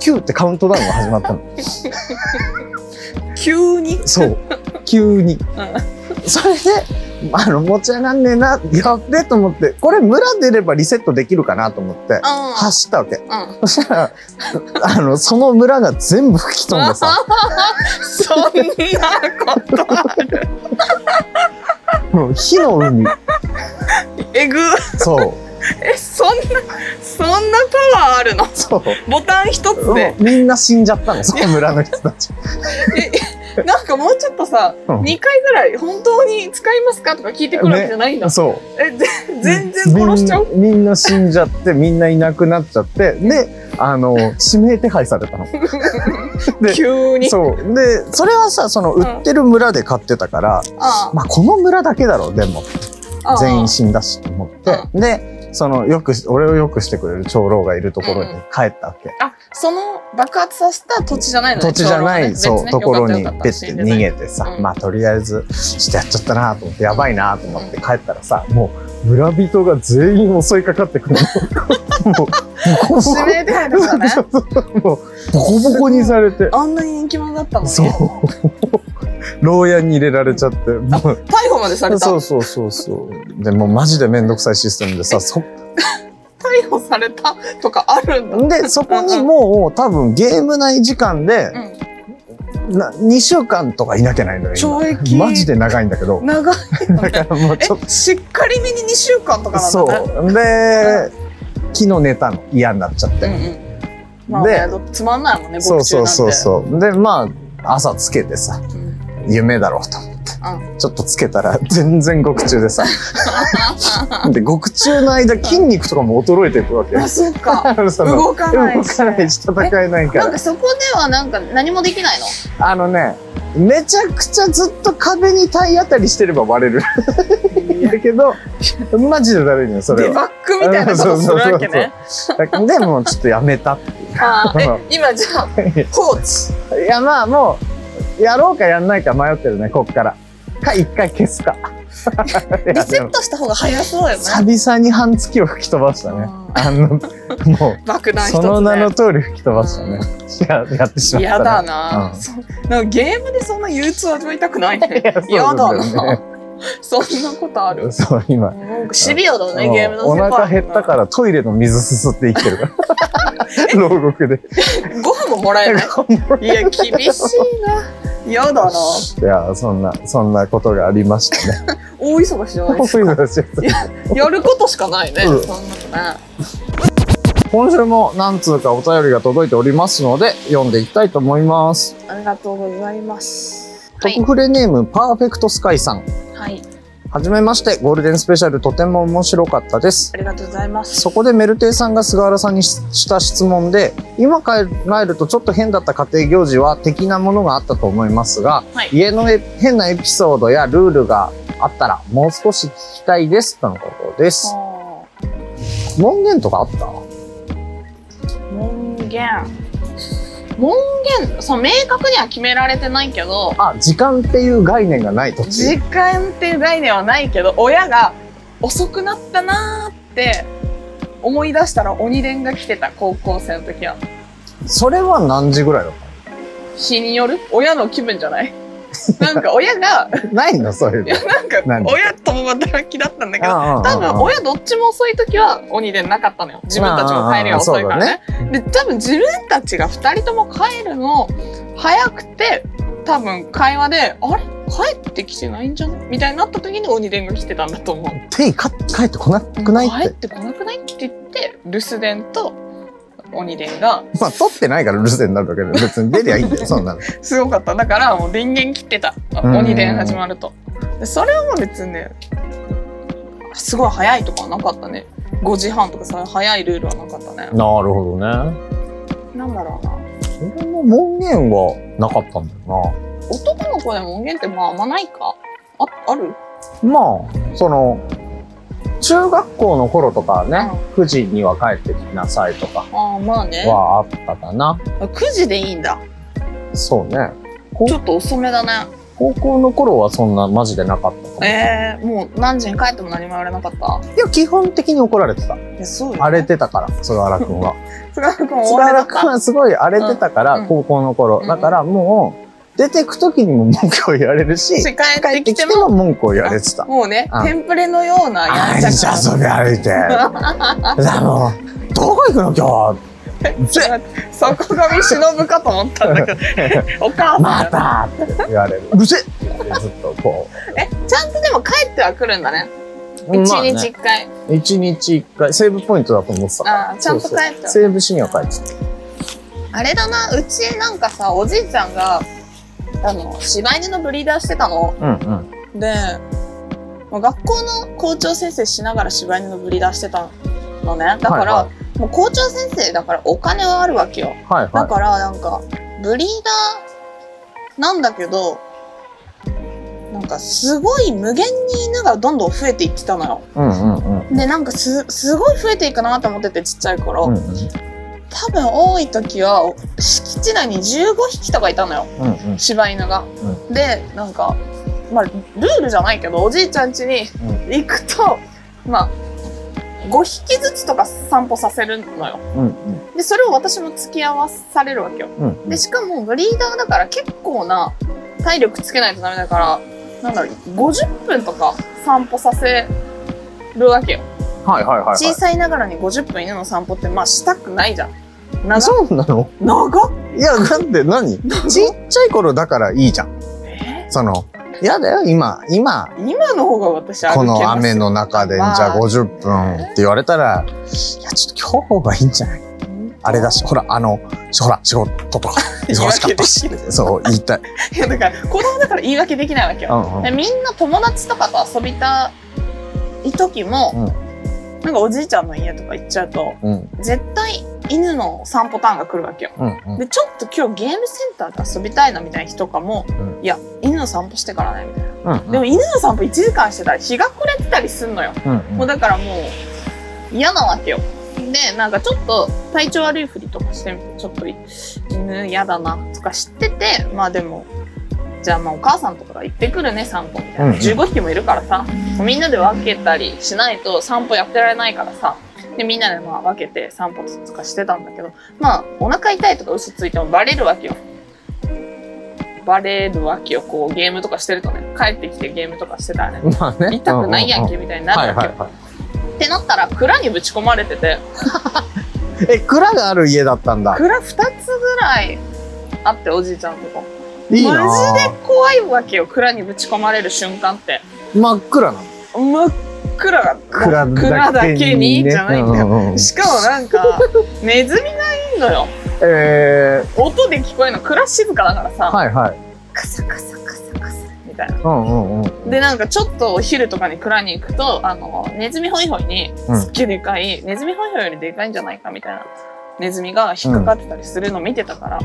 S2: 9ってカウントダウンが始まったの。
S1: 急に？
S2: そう。急に。それで、あの、持ち上がんねえな、やっべと思って、これ村出ればリセットできるかなと思って、
S1: うん。
S2: 走ったわけ。
S1: うん。
S2: そしたら、あの、その村が全部吹き飛んでさ、
S1: そんなことある？
S2: 火の海。
S1: えぐ。
S2: そう。
S1: え、そんな、そんなパワーあるの？
S2: そう。
S1: ボタン一つで。
S2: みんな死んじゃったの、その村の人たち。
S1: なんかもうちょっとさ、
S2: うん
S1: 2回ぐらい本当に使いますかとか聞いてくるわけじゃないんだ。
S2: そう。
S1: え、ぜ全然殺しちゃう？
S2: みんみんな死んじゃって、みんないなくなっちゃって、で、あの、指名手配されたの。で
S1: 急に。
S2: そう。で、それはさ、その、売ってる村で買ってたから、
S1: あ
S2: まあ、この村だけだろう、でも。
S1: あ
S2: 全員死んだしと思って。で、その、よくし、俺をよくしてくれる長老がいるところに帰ったわけ。
S1: あ、その爆発させた土地じゃないのね
S2: 土地じゃない、そう、ところにペッて逃げ
S1: て。
S2: てさ、
S1: うん
S2: まあとりあえず、ちょっとやっちゃったなと思って、やばいなと思って帰ったらさ、もう村人が全員襲いかかってくるの。もう、ボコボコ
S1: 指名手配ね。
S2: もう、ボコボコにされて。
S1: あんなに人気者だったのに。
S2: そう。牢屋に入れられちゃって、もう、
S1: 逮捕までされた。
S2: そうそうそうそう。でもうマジでめんどくさいシステムでさ、そ、
S1: 逮捕されたとかあるんだ。
S2: で、そこにもう多分ゲーム内時間で、
S1: うん。
S2: な2週間とかいなきゃないのよ。今
S1: 懲役
S2: マジで長いんだけど。
S1: 長いのね。
S2: だからもうちょっ
S1: え、しっかりめに2週間とか
S2: と、
S1: なんだね。
S2: そう。で、昨日寝たの。嫌になっちゃって。
S1: うんうん。まあね、だってつまんないもんね、
S2: そうそうそう
S1: う。
S2: そう。で、まあ、朝つけてさ、
S1: うん
S2: 夢だろうと。ちょっとつけたら全然獄中でさ。で、獄中の間筋肉とかも衰えていくわけ。
S1: あ、そうか。動かないし。
S2: 動かないし戦えないから
S1: なんか。そこではなんか何もできないの？
S2: あのね、めちゃくちゃずっと壁に体当たりしてれば割れる。だけど、マジでだるいのよ、それは。
S1: デバッグみたいなことするわけね。
S2: だでも、ちょっとやめたっていう。
S1: 今じゃあ、放置。
S2: いや、まあもう、やろうかやんないか迷ってるね、こっから。か、一回消すか。
S1: リセットした方が早そうよね。
S2: 久々に半月を吹き飛ばしたね。あの、もう、
S1: 爆弾。
S2: その名の通り吹き飛ばしたね。ややってしまった、ね。
S1: 嫌だな、
S2: うん
S1: なんかゲームでそんな憂鬱を味わいたくないね嫌だ
S2: な
S1: そんなことある？
S2: そう、今。
S1: シビアだねゲームの
S2: お
S1: 世界。
S2: 腹減ったからトイレの水すすって生きてるから。牢獄で。
S1: ご飯ももらえない？い。や厳しいな。嫌だな。い
S2: や、そんな、そんなことがありましたね。
S1: 大忙しじゃないですか。やることしかないね、
S2: うん。
S1: そんなのね。
S2: 今週も何通かお便りが届いておりますので、読んでいきたいと思います。
S1: ありがとうございますは
S2: 特フレネーム、パーフェクトスカイさん。
S1: はい。
S2: はじめまして、ゴールデンスペシャルとても面白かったです。
S1: ありがとうございます。
S2: そこでメルテイさんが菅原さんにしした質問で、今考えるとちょっと変だった家庭行事は的なものがあったと思いますが、
S1: はい。
S2: 家のえ変なエピソードやルールがあったらもう少し聞きたいですとのことです。
S1: あ
S2: 門限とかあった？
S1: ー門限門限そう明確には決められてないけど
S2: あ、時間っていう概念がない土地。
S1: 時間っていう概念はないけど親が遅くなったなーって思い出したら鬼伝が来てた高校生の時は。
S2: それは何時ぐらいだっ
S1: 日による？親の気分じゃない？なんか親が
S2: たないのそういうの
S1: いや。なんか親共働きだったんだけど多分親どっちも遅い時は鬼伝なかったのよ自分たちも帰りが遅いからねで多分自分たちが2人とも帰るの早くて多分会話で「あれ？帰ってきてないんじゃない?」みたいになった時に鬼伝が来てたんだと思う。
S2: テイか帰ってこなくないっ。
S1: 帰っててこなくないって言って留守電と鬼伝が
S2: まあ、取ってないから留守電になるわけで、別に出りゃいいんだよ、そんなの。
S1: すごかった。だからもう電源切ってた。
S2: うん。
S1: 鬼伝始まると。でそれはもう別にねすごい早いとかはなかったね。5時半とかさ早いルールはなかったね。
S2: なるほどね。
S1: なんだろうな。
S2: 俺も門限はなかったんだよ
S1: 男の子でも音源ってまああんまないか？あある？
S2: な。まあ、その、中学校の頃とかはね、9時には帰ってきなさいとか
S1: ああまあね
S2: はあったかな。
S1: 9時でいいんだ
S2: そうね。
S1: ちょっと遅めだね
S2: 高校の頃はそんなマジでなかったかも。
S1: えー、もう何時に帰っても何も言われなかった？
S2: いや、基本的に怒られてた。
S1: いやそうよ
S2: 荒れてたから、菅原くんは。
S1: 菅原君
S2: 菅原くんはすごい荒れてたから、
S1: うん
S2: 高校の頃。
S1: うん
S2: だからもう、出てく時にも文句を言われるし、
S1: し帰
S2: 帰
S1: っ
S2: て
S1: きても
S2: も文句を言われてた。
S1: もうね
S2: うん。
S1: テンプレのようなや
S2: あ
S1: んちゃ
S2: いつ遊び歩いて。だもう、どこ行くの今日？ぜ。
S1: そこが見忍ぶかと思ったんだけど。お母さん。
S2: またって言われる。うるせえずっとこ
S1: えちゃんとでも帰ってはくるんだね。
S2: う。
S1: 一
S2: まあね。
S1: 日一回。
S2: 一日一回、セーブポイントだと思ってた。から。
S1: あーちゃんと帰っては
S2: そうそうセーブしには帰って
S1: あれだなうちなんかさおじいちゃんがあの柴犬のブリーダーしてたの
S2: た。うんうん。
S1: で、まあ学校の校長先生しながら柴犬のブリーダーしてたのねだから、
S2: は
S1: もう校長先生だからお金はあるわけよだ
S2: はいは
S1: からなんかブリーダーなんだけどなんかすごい無限に犬がどんどん増えていってたのよ
S2: い。うんうんうん。
S1: でなんかすすごい増えていくなと思っててちっちゃい頃、
S2: うんうん
S1: 多分多い時は敷地内に15匹とかいたのよ
S2: うんうん。
S1: 柴犬が。でなんかまあルールじゃないけどおじいちゃん家に行くと、まあ5匹ずつとか散歩させるのよ。
S2: うんうん。
S1: でそれを私も付き合わされるわけよ。
S2: うん
S1: でしかもブリーダーだから結構な体力つけないとダメだからなんだろう50分とか散歩させるわけよ。
S2: はいはいはいはい。
S1: 小さいながらに50分犬の散歩ってまあしたくないじゃん。長
S2: そうなの？
S1: 長っ。
S2: いや、だって何？ちっちゃい頃だからいいじゃん。
S1: え？
S2: その、嫌だよ、今、今、
S1: 今の方が私
S2: この雨の中で、じ
S1: まあ
S2: ゃあ。50分って言われたら、いや、ちょっと今日がいいんじゃない？あれだし、ほら、あの、ほら、仕事とか、忙しかったし。そう、言いたい。
S1: いやだから子供だから言い訳できないわけよ。
S2: うんうん。
S1: でみんな友達とかと遊びたい時も、なんかおじいちゃんの家とか行っちゃうと
S2: うん、
S1: 絶対犬の散歩ターンが来るわけよ。
S2: うん、うん。
S1: でちょっと今日ゲームセンターで遊びたいなみたいな日とかも、
S2: うん
S1: いや犬の散歩してからねみたいな。
S2: うん、
S1: でも犬の散歩1時間してたら日が暮れてたりすんのよ。
S2: うん、
S1: もうだからもう嫌なわけよ。で、なんかちょっと体調悪いふりとかしてみて、ちょっと犬嫌だなとか知ってて、まあでも、じゃあまあお母さんとかが行ってくるね、散歩みたいな。
S2: うんうん
S1: 15匹もいるからさ、みんなで分けたりしないと散歩やってられないからさ、で、みんなでまあ分けて散歩とかしてたんだけど、まあお腹痛いとか嘘ついてもバレるわけよ。バレるわけよ。こうゲームとかしてるとね、帰ってきてゲームとかしてたらね、
S2: まあね。
S1: 痛くないやん
S2: う
S1: けみたいにな
S2: はい
S1: るわけよ。
S2: はいは
S1: ってなったら蔵にぶち込まれてて
S2: い。え、蔵がある家だったんだ。
S1: 蔵2つぐらいあっておじいちゃんのとこ
S2: いいな
S1: マジで怖いわけよ蔵にぶち込まれる瞬間って。
S2: 真っ暗なの。
S1: 真っ暗。が
S2: 蔵
S1: 蔵だけに
S2: ね。
S1: じゃないんだよ、
S2: うううん。
S1: しかもなんかネズミがいいのよ。
S2: え
S1: 音で聞こえるの。蔵静かだからさ、
S2: ー、はいはい。
S1: カサカサカサカサみたいな。
S2: うんうんうん。
S1: でなんかちょっとお昼とかに蔵に行くとあのネズミホイホイに
S2: うん。
S1: すっげえでかい、ネズミホイホイよりでかいんじゃないかみたいなネズミが引っかかってたりするの見てたから、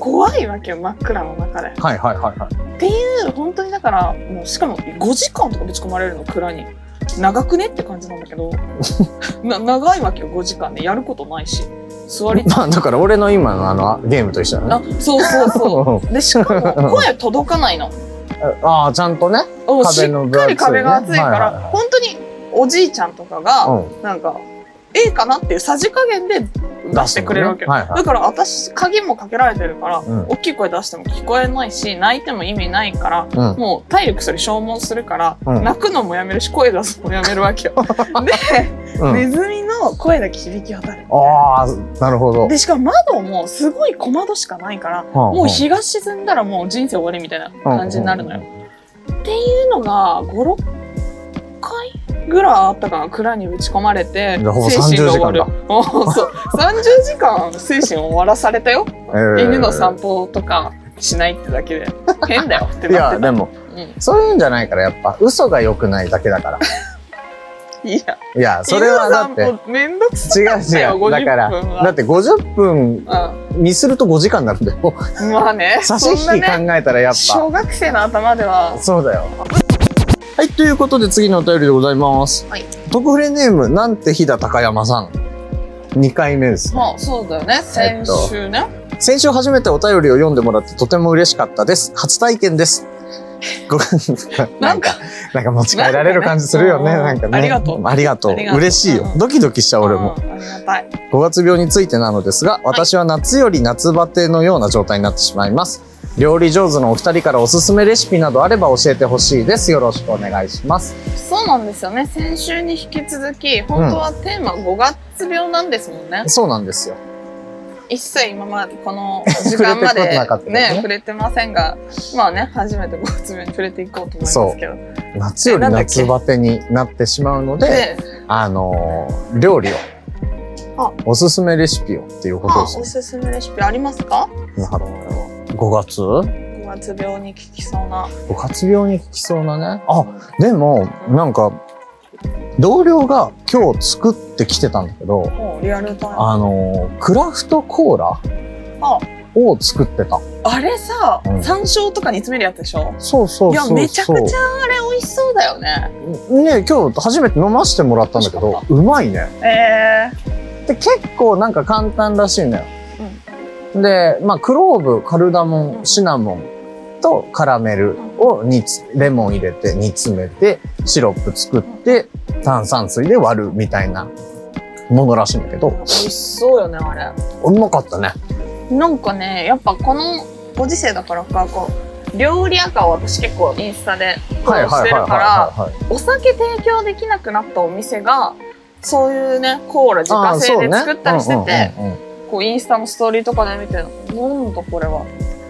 S1: 怖いわけよ真っ暗の中で。
S2: はいはいはいはい。
S1: 本当にだからもうしかも5時間とかぶち込まれるの蔵に長くねって感じなんだけど な長いわけよ5時間でやることないし座り
S2: まあだから俺の今のあのゲームと一緒だ
S1: あ
S2: ね。
S1: そうそうそう でしかも声届かないの
S2: ああ、ちゃんとね。壁の
S1: っかり壁が厚いから、
S2: はいはいはい
S1: 本当におじいちゃんとかが、
S2: うん。
S1: なんか A かなっていうさじ加減で出してくれるわけよ、
S2: はいはい
S1: だから私鍵もかけられてるから、
S2: ん
S1: 大きい声出しても聞こえないし泣いても意味ないから
S2: うん。
S1: もう体力それ消耗するから、
S2: うん
S1: 泣くのもやめるし声出すのもやめるわけよ。で、
S2: うん。
S1: ネズミの声だけ響き渡る。
S2: ああ、なるほど。
S1: でしかも窓もすごい小窓しかないから、
S2: も
S1: もう日が沈んだらもう人生終わりみたいな感じになるのよ。っていうのが5、6回ぐらいあったかな蔵に打ち込まれて精神が終わる。
S2: 30 時
S1: おーそう。30時間精神を終わらされたよ、犬の散歩とかしないってだけで。変だよって
S2: いや、
S1: なってた。
S2: でも、
S1: うん。
S2: そういうんじゃないから、やっぱ、嘘が良くないだけだから。
S1: いや。
S2: いや、それはだって、
S1: めんどくさ
S2: 違う違う。だから、
S1: 50分は。
S2: だって50分にすると5時間になるんだよ。
S1: うん、まあね
S2: 差し引き考えたらやっぱ。
S1: 小学生の頭では。
S2: そうだよ。はい、ということで次のお便りでございます。
S1: はい
S2: 特フレネーム、なんて日田高山さん。2回目です。
S1: まあそうだよね先週ね、
S2: 先週初めてお便りを読んでもらってとても嬉しかったです。初体験です。ごなんか、なんか持ち帰られる感じするよね。
S1: な
S2: なんんかね。
S1: ありがとう
S2: ありがとう嬉しいよ
S1: う。ん
S2: ドキドキしちゃう俺も。
S1: うんありがたい。
S2: 5月病についてなのですが、私は夏より夏バテのような状態になってしまいます。料理上手のお二人からおすすめレシピなどあれば教えてほしいです。よろしくお願いします。
S1: そうなんですよね。先週に引き続き、本当はテーマ5月病なんですもんね。
S2: そうなんですよ。
S1: 一切今までこの時間まで
S2: ね
S1: ね、触れてませんが、まあね、初めて5月病に触れていこうと思いますけど。
S2: 夏より夏バテになってしまうので、
S1: で、
S2: あのー料理を
S1: あ、
S2: おすすめレシピをっていうこと
S1: あ、
S2: ですね。
S1: おすすめレシピありますか？
S2: なるほど5月
S1: ？5月病に効きそうな。
S2: 5月病に効きそうなね。あ、でも、なんか、同僚が今日作ってきてたんだけど、
S1: もうリアルタイム。
S2: あのークラフトコーラ
S1: あ
S2: を作ってた。
S1: あれさ、
S2: うん
S1: 山椒とか煮詰めるやつでしょ？
S2: そうそう。
S1: いや、めちゃくちゃあれ美味しそうだよね。
S2: ね今日初めて飲ませてもらったんだけどうまいね。
S1: え
S2: で、結構なんか簡単らしいのよ。で、まあ、クローブ、カルダモン、シナモンとカラメルを煮つ、レモン入れて煮詰めて、シロップ作って、炭酸水で割るみたいなものらしいんだけど
S1: ー、、美味しそうよね、あれ。
S2: うまかったね。
S1: なんかね、やっぱこのご時世だからか、こう、料理赤を私結構インスタでフォローしてるから、
S2: はい。
S1: お酒提供できなくなったお店が、そういうね、コーラ自
S2: あ
S1: 家製で作ったりしてて、こうインスタのストーリーとかで見て、なんだこれは。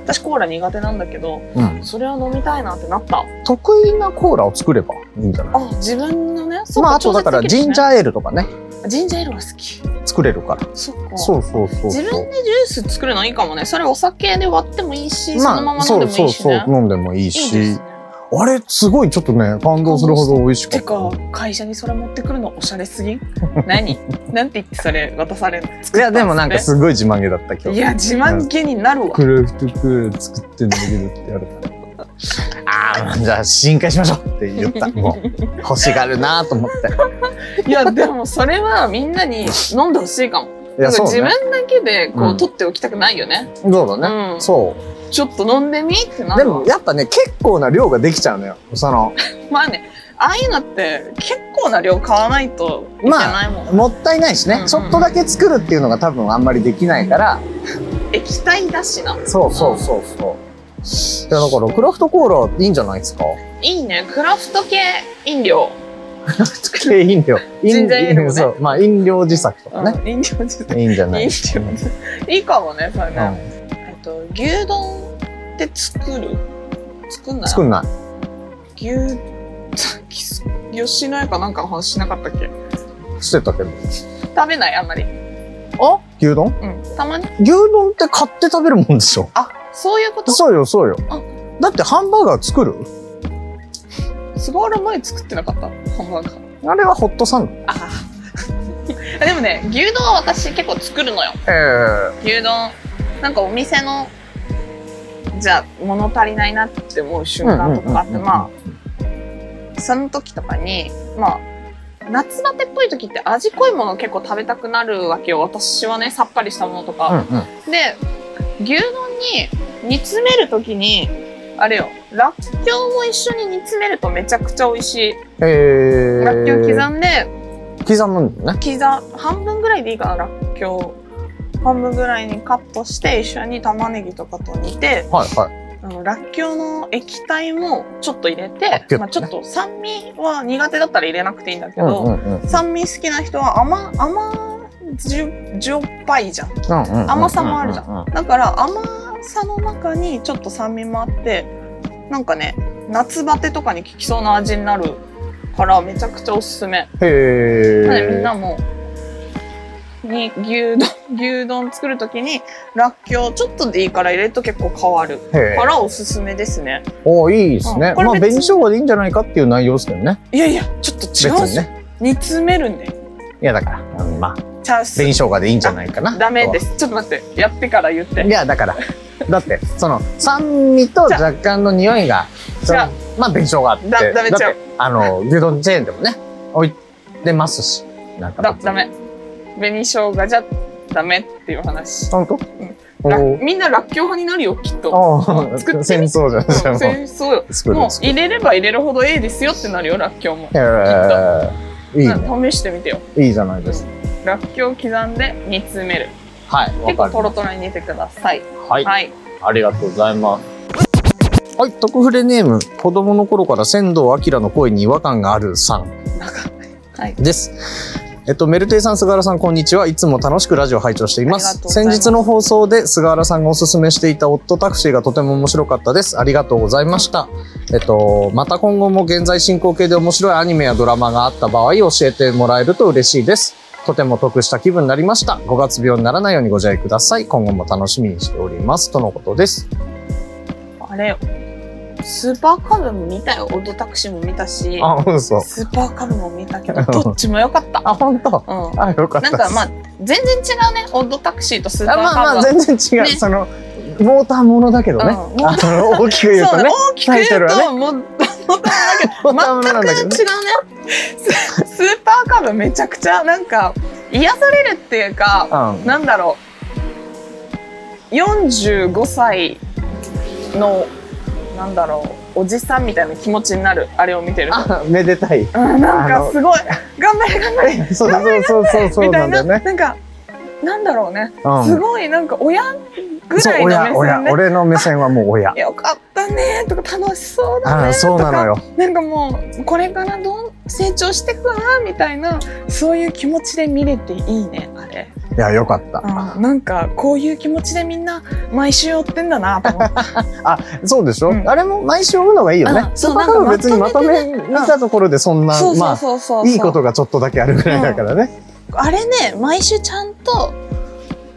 S1: 私コーラ苦手なんだけど、
S2: うん
S1: それは飲みたいなってなった。
S2: 得意なコーラを作ればいいんじゃない？
S1: あ、自分のね、そう
S2: まあ、あとだからジンジ
S1: ャ
S2: ャーエールとかね、
S1: ー。ジンジャーエールは好き。
S2: 作れるから。
S1: そっか。
S2: そうそうそうそう。
S1: 自分でジュース作るのいいかもね。それお酒で割ってもいいし、そのまま飲ん
S2: そう
S1: でもいいしね。
S2: そうそう、飲んでもいいし
S1: ね。。
S2: あれ、すごいちょっとね、感動するほど美味しか
S1: て。か、会社にそれ持ってくるのおしゃれすぎん？何？なんて言ってそれ渡されるの？
S2: いや、でもなんかすごい自慢げだった今日。
S1: いや、自慢げになるわ。
S2: クラフトクーラ作ってんだけどって言われたら。ああ、じゃあ進化しましょうって言った。もう、欲しがるなと思って。
S1: いや、でもそれはみんなに飲んでほしいかも。
S2: いや、そう
S1: 自分
S2: ね。
S1: だけでこう、
S2: うん
S1: 取っておきたくないよね。
S2: そうだね。
S1: うん
S2: そ
S1: ちょっと飲んでみってな
S2: う。で
S1: るわ
S2: も、やっぱね、結構な量ができちゃうのよ。その、
S1: まあね、ああいうのって結構な量買わないといけないもん。
S2: もったいないしね、
S1: うんうん
S2: ちょっとだけ作るっていうのが多分あんまりできないから、
S1: 液体だしな。
S2: そうそうそうそう。いや、だから、クラフトコーラいいんじゃないですか？
S1: いいね。クラフト系飲料。
S2: 系飲料。
S1: ジンジャーエールもね
S2: そう。まあ、飲料自作とかね。
S1: うん飲料自体。
S2: いいんじゃない？
S1: 飲料いいかもね、それ
S2: う
S1: ね。
S2: ん
S1: えっと、牛丼って作る？作んない？
S2: 作んない。
S1: 牛、吉野家かなんかの話しなかったっけ？
S2: してたけど。
S1: 食べない、あんまり。
S2: あ？牛丼？
S1: うん。たまに？
S2: 牛丼って買って食べるもんでしょ
S1: あ、そういうこと？
S2: そうよ、そうよ
S1: あ。
S2: だってハンバーガー作る？
S1: スゴール前作ってなかった？ハンバーガー。
S2: あれはホットサンド。
S1: ああ。でもね、牛丼は私結構作るのよ。
S2: え
S1: 牛丼。なんかお店の、じゃあ物足りないなって思う瞬間とかがあって、まあ、その時とかに、まあ、夏バテっぽい時って味濃いもの結構食べたくなるわけよ。私はね、さっぱりしたものと
S2: うん
S1: か。
S2: うん。
S1: で、牛丼に煮詰める時に、あれよ、らっきょうも一緒に煮詰めるとめちゃくちゃ美味しい。
S2: えー。
S1: らっきょう刻んで、
S2: 刻むんだね。
S1: 刻半分ぐらいでいいかならっきょう半分ぐらいにカットして一緒に玉ねぎとかと煮て
S2: はいはい。
S1: あのらっきょうの液体もちょっと入れ
S2: あ
S1: て、
S2: ね
S1: まあ、ちょっと酸味は苦手だったら入れなくていいんだけ
S2: うん
S1: ど、
S2: うんうん。
S1: 酸味好きな人は甘甘じゅじょっぱいじゃん
S2: うんうんうん
S1: 甘さもあるじゃん
S2: うんうん
S1: だから甘さの中にちょっと酸味もあってなんかね夏バテとかに効きそうな味になるからめちゃくちゃおすすめ
S2: へ
S1: なのでみん
S2: え。
S1: なもに牛丼牛丼作るときにらっきょうちょっとでいいから入れると結構変わる。からおすすめですね
S2: おいいですね
S1: うん。これ
S2: まあ、紅生姜でいいんじゃないかっていう内容ですけどね。
S1: いやいやちょっと
S2: 別
S1: 違うし、
S2: にね。
S1: 煮詰めるんで
S2: いや、だから、うんまあ、
S1: チャンス
S2: 紅生姜でいいんじゃないかな。
S1: ダメですちょっと待ってやってから言って
S2: いや、だから、だって、その、酸味と若干の匂いが、その
S1: じゃあ
S2: まあ、紅生姜あって。
S1: だダメちゃう
S2: あの、牛丼チェーンでもね、置いてますし。なんか
S1: だダメ紅生姜じゃダメっていう話
S2: 本当？
S1: ら
S2: おー
S1: みんならっきょう派になるよきっと作って
S2: 戦争じゃん。
S1: うん戦争もう入れれば入れるほどええですよってなるよらっきょうも、
S2: へーいいね。
S1: うん試してみてよ
S2: いいじゃないですか。
S1: らっきょう刻んで煮詰める
S2: はい。
S1: 結構。トロトロに煮てください
S2: はい。
S1: はい
S2: ありがとうございます。はい。特フレネーム、子供の頃から仙道明の声に違和感があるさん
S1: はい
S2: です。えっと、メルテイさん、菅原さん、こんにちは。いつも楽しくラジオ拝聴しています。
S1: ます
S2: 先日の放送で菅原さんがおすすめしていたオットタクシーがとても面白かったです。ありがとうございました。えっと、また今後も現在進行形で面白いアニメやドラマがあった場合教えてもらえると嬉しいです。とても得した気分になりました。5月病にならないようにご自愛ください。今後も楽しみにしております。とのことです。
S1: あれよスーパーカブも見たよ。オッドタクシーも見たし。
S2: あ、嘘。
S1: スーパーカブも見たけど どっちも良かった。
S2: あ、本当？
S1: うん。
S2: あ、よかった。
S1: なんかまあ全然違うね。オッドタクシーとスーパーカブは、
S2: あまあまあ全然違う、
S1: ね。
S2: そのモーターものだけどね、
S1: うん
S2: あの大きく言うとね。
S1: ね。大きく言うと、
S2: モーターものだけどね
S1: 全く違うねススーパーカブめちゃくちゃなんか癒されるっていうか
S2: うん
S1: なんだろう45歳のなんだろうおじさんみたいな気持ちになるあれを見てると。
S2: あめでたい。
S1: うんなんかすごい。頑張れ 頑張れ。
S2: そうそうそうそうそう
S1: みたな
S2: ないんだよね。
S1: なんかなんだろうね。
S2: うん。
S1: すごいなんか親ぐらいの目
S2: 親親
S1: 線で
S2: 俺の目線はもう親。
S1: よかったねとか楽しそうだね
S2: あそうなのよ。
S1: なんかもうこれからどん成長していくなみたいなそういう気持ちで見れていいねあれ、
S2: いやよかった。
S1: うん、なんかこういう気持ちでみんな毎週追ってんだなと思って
S2: そうでしょ、
S1: うん。
S2: あれも毎週読むのがいいよねスーパーカブ別にまとめ見たところでそんな
S1: そうそう
S2: まあいいことがちょっとだけあるぐらいだからね、
S1: あれね毎週ちゃんと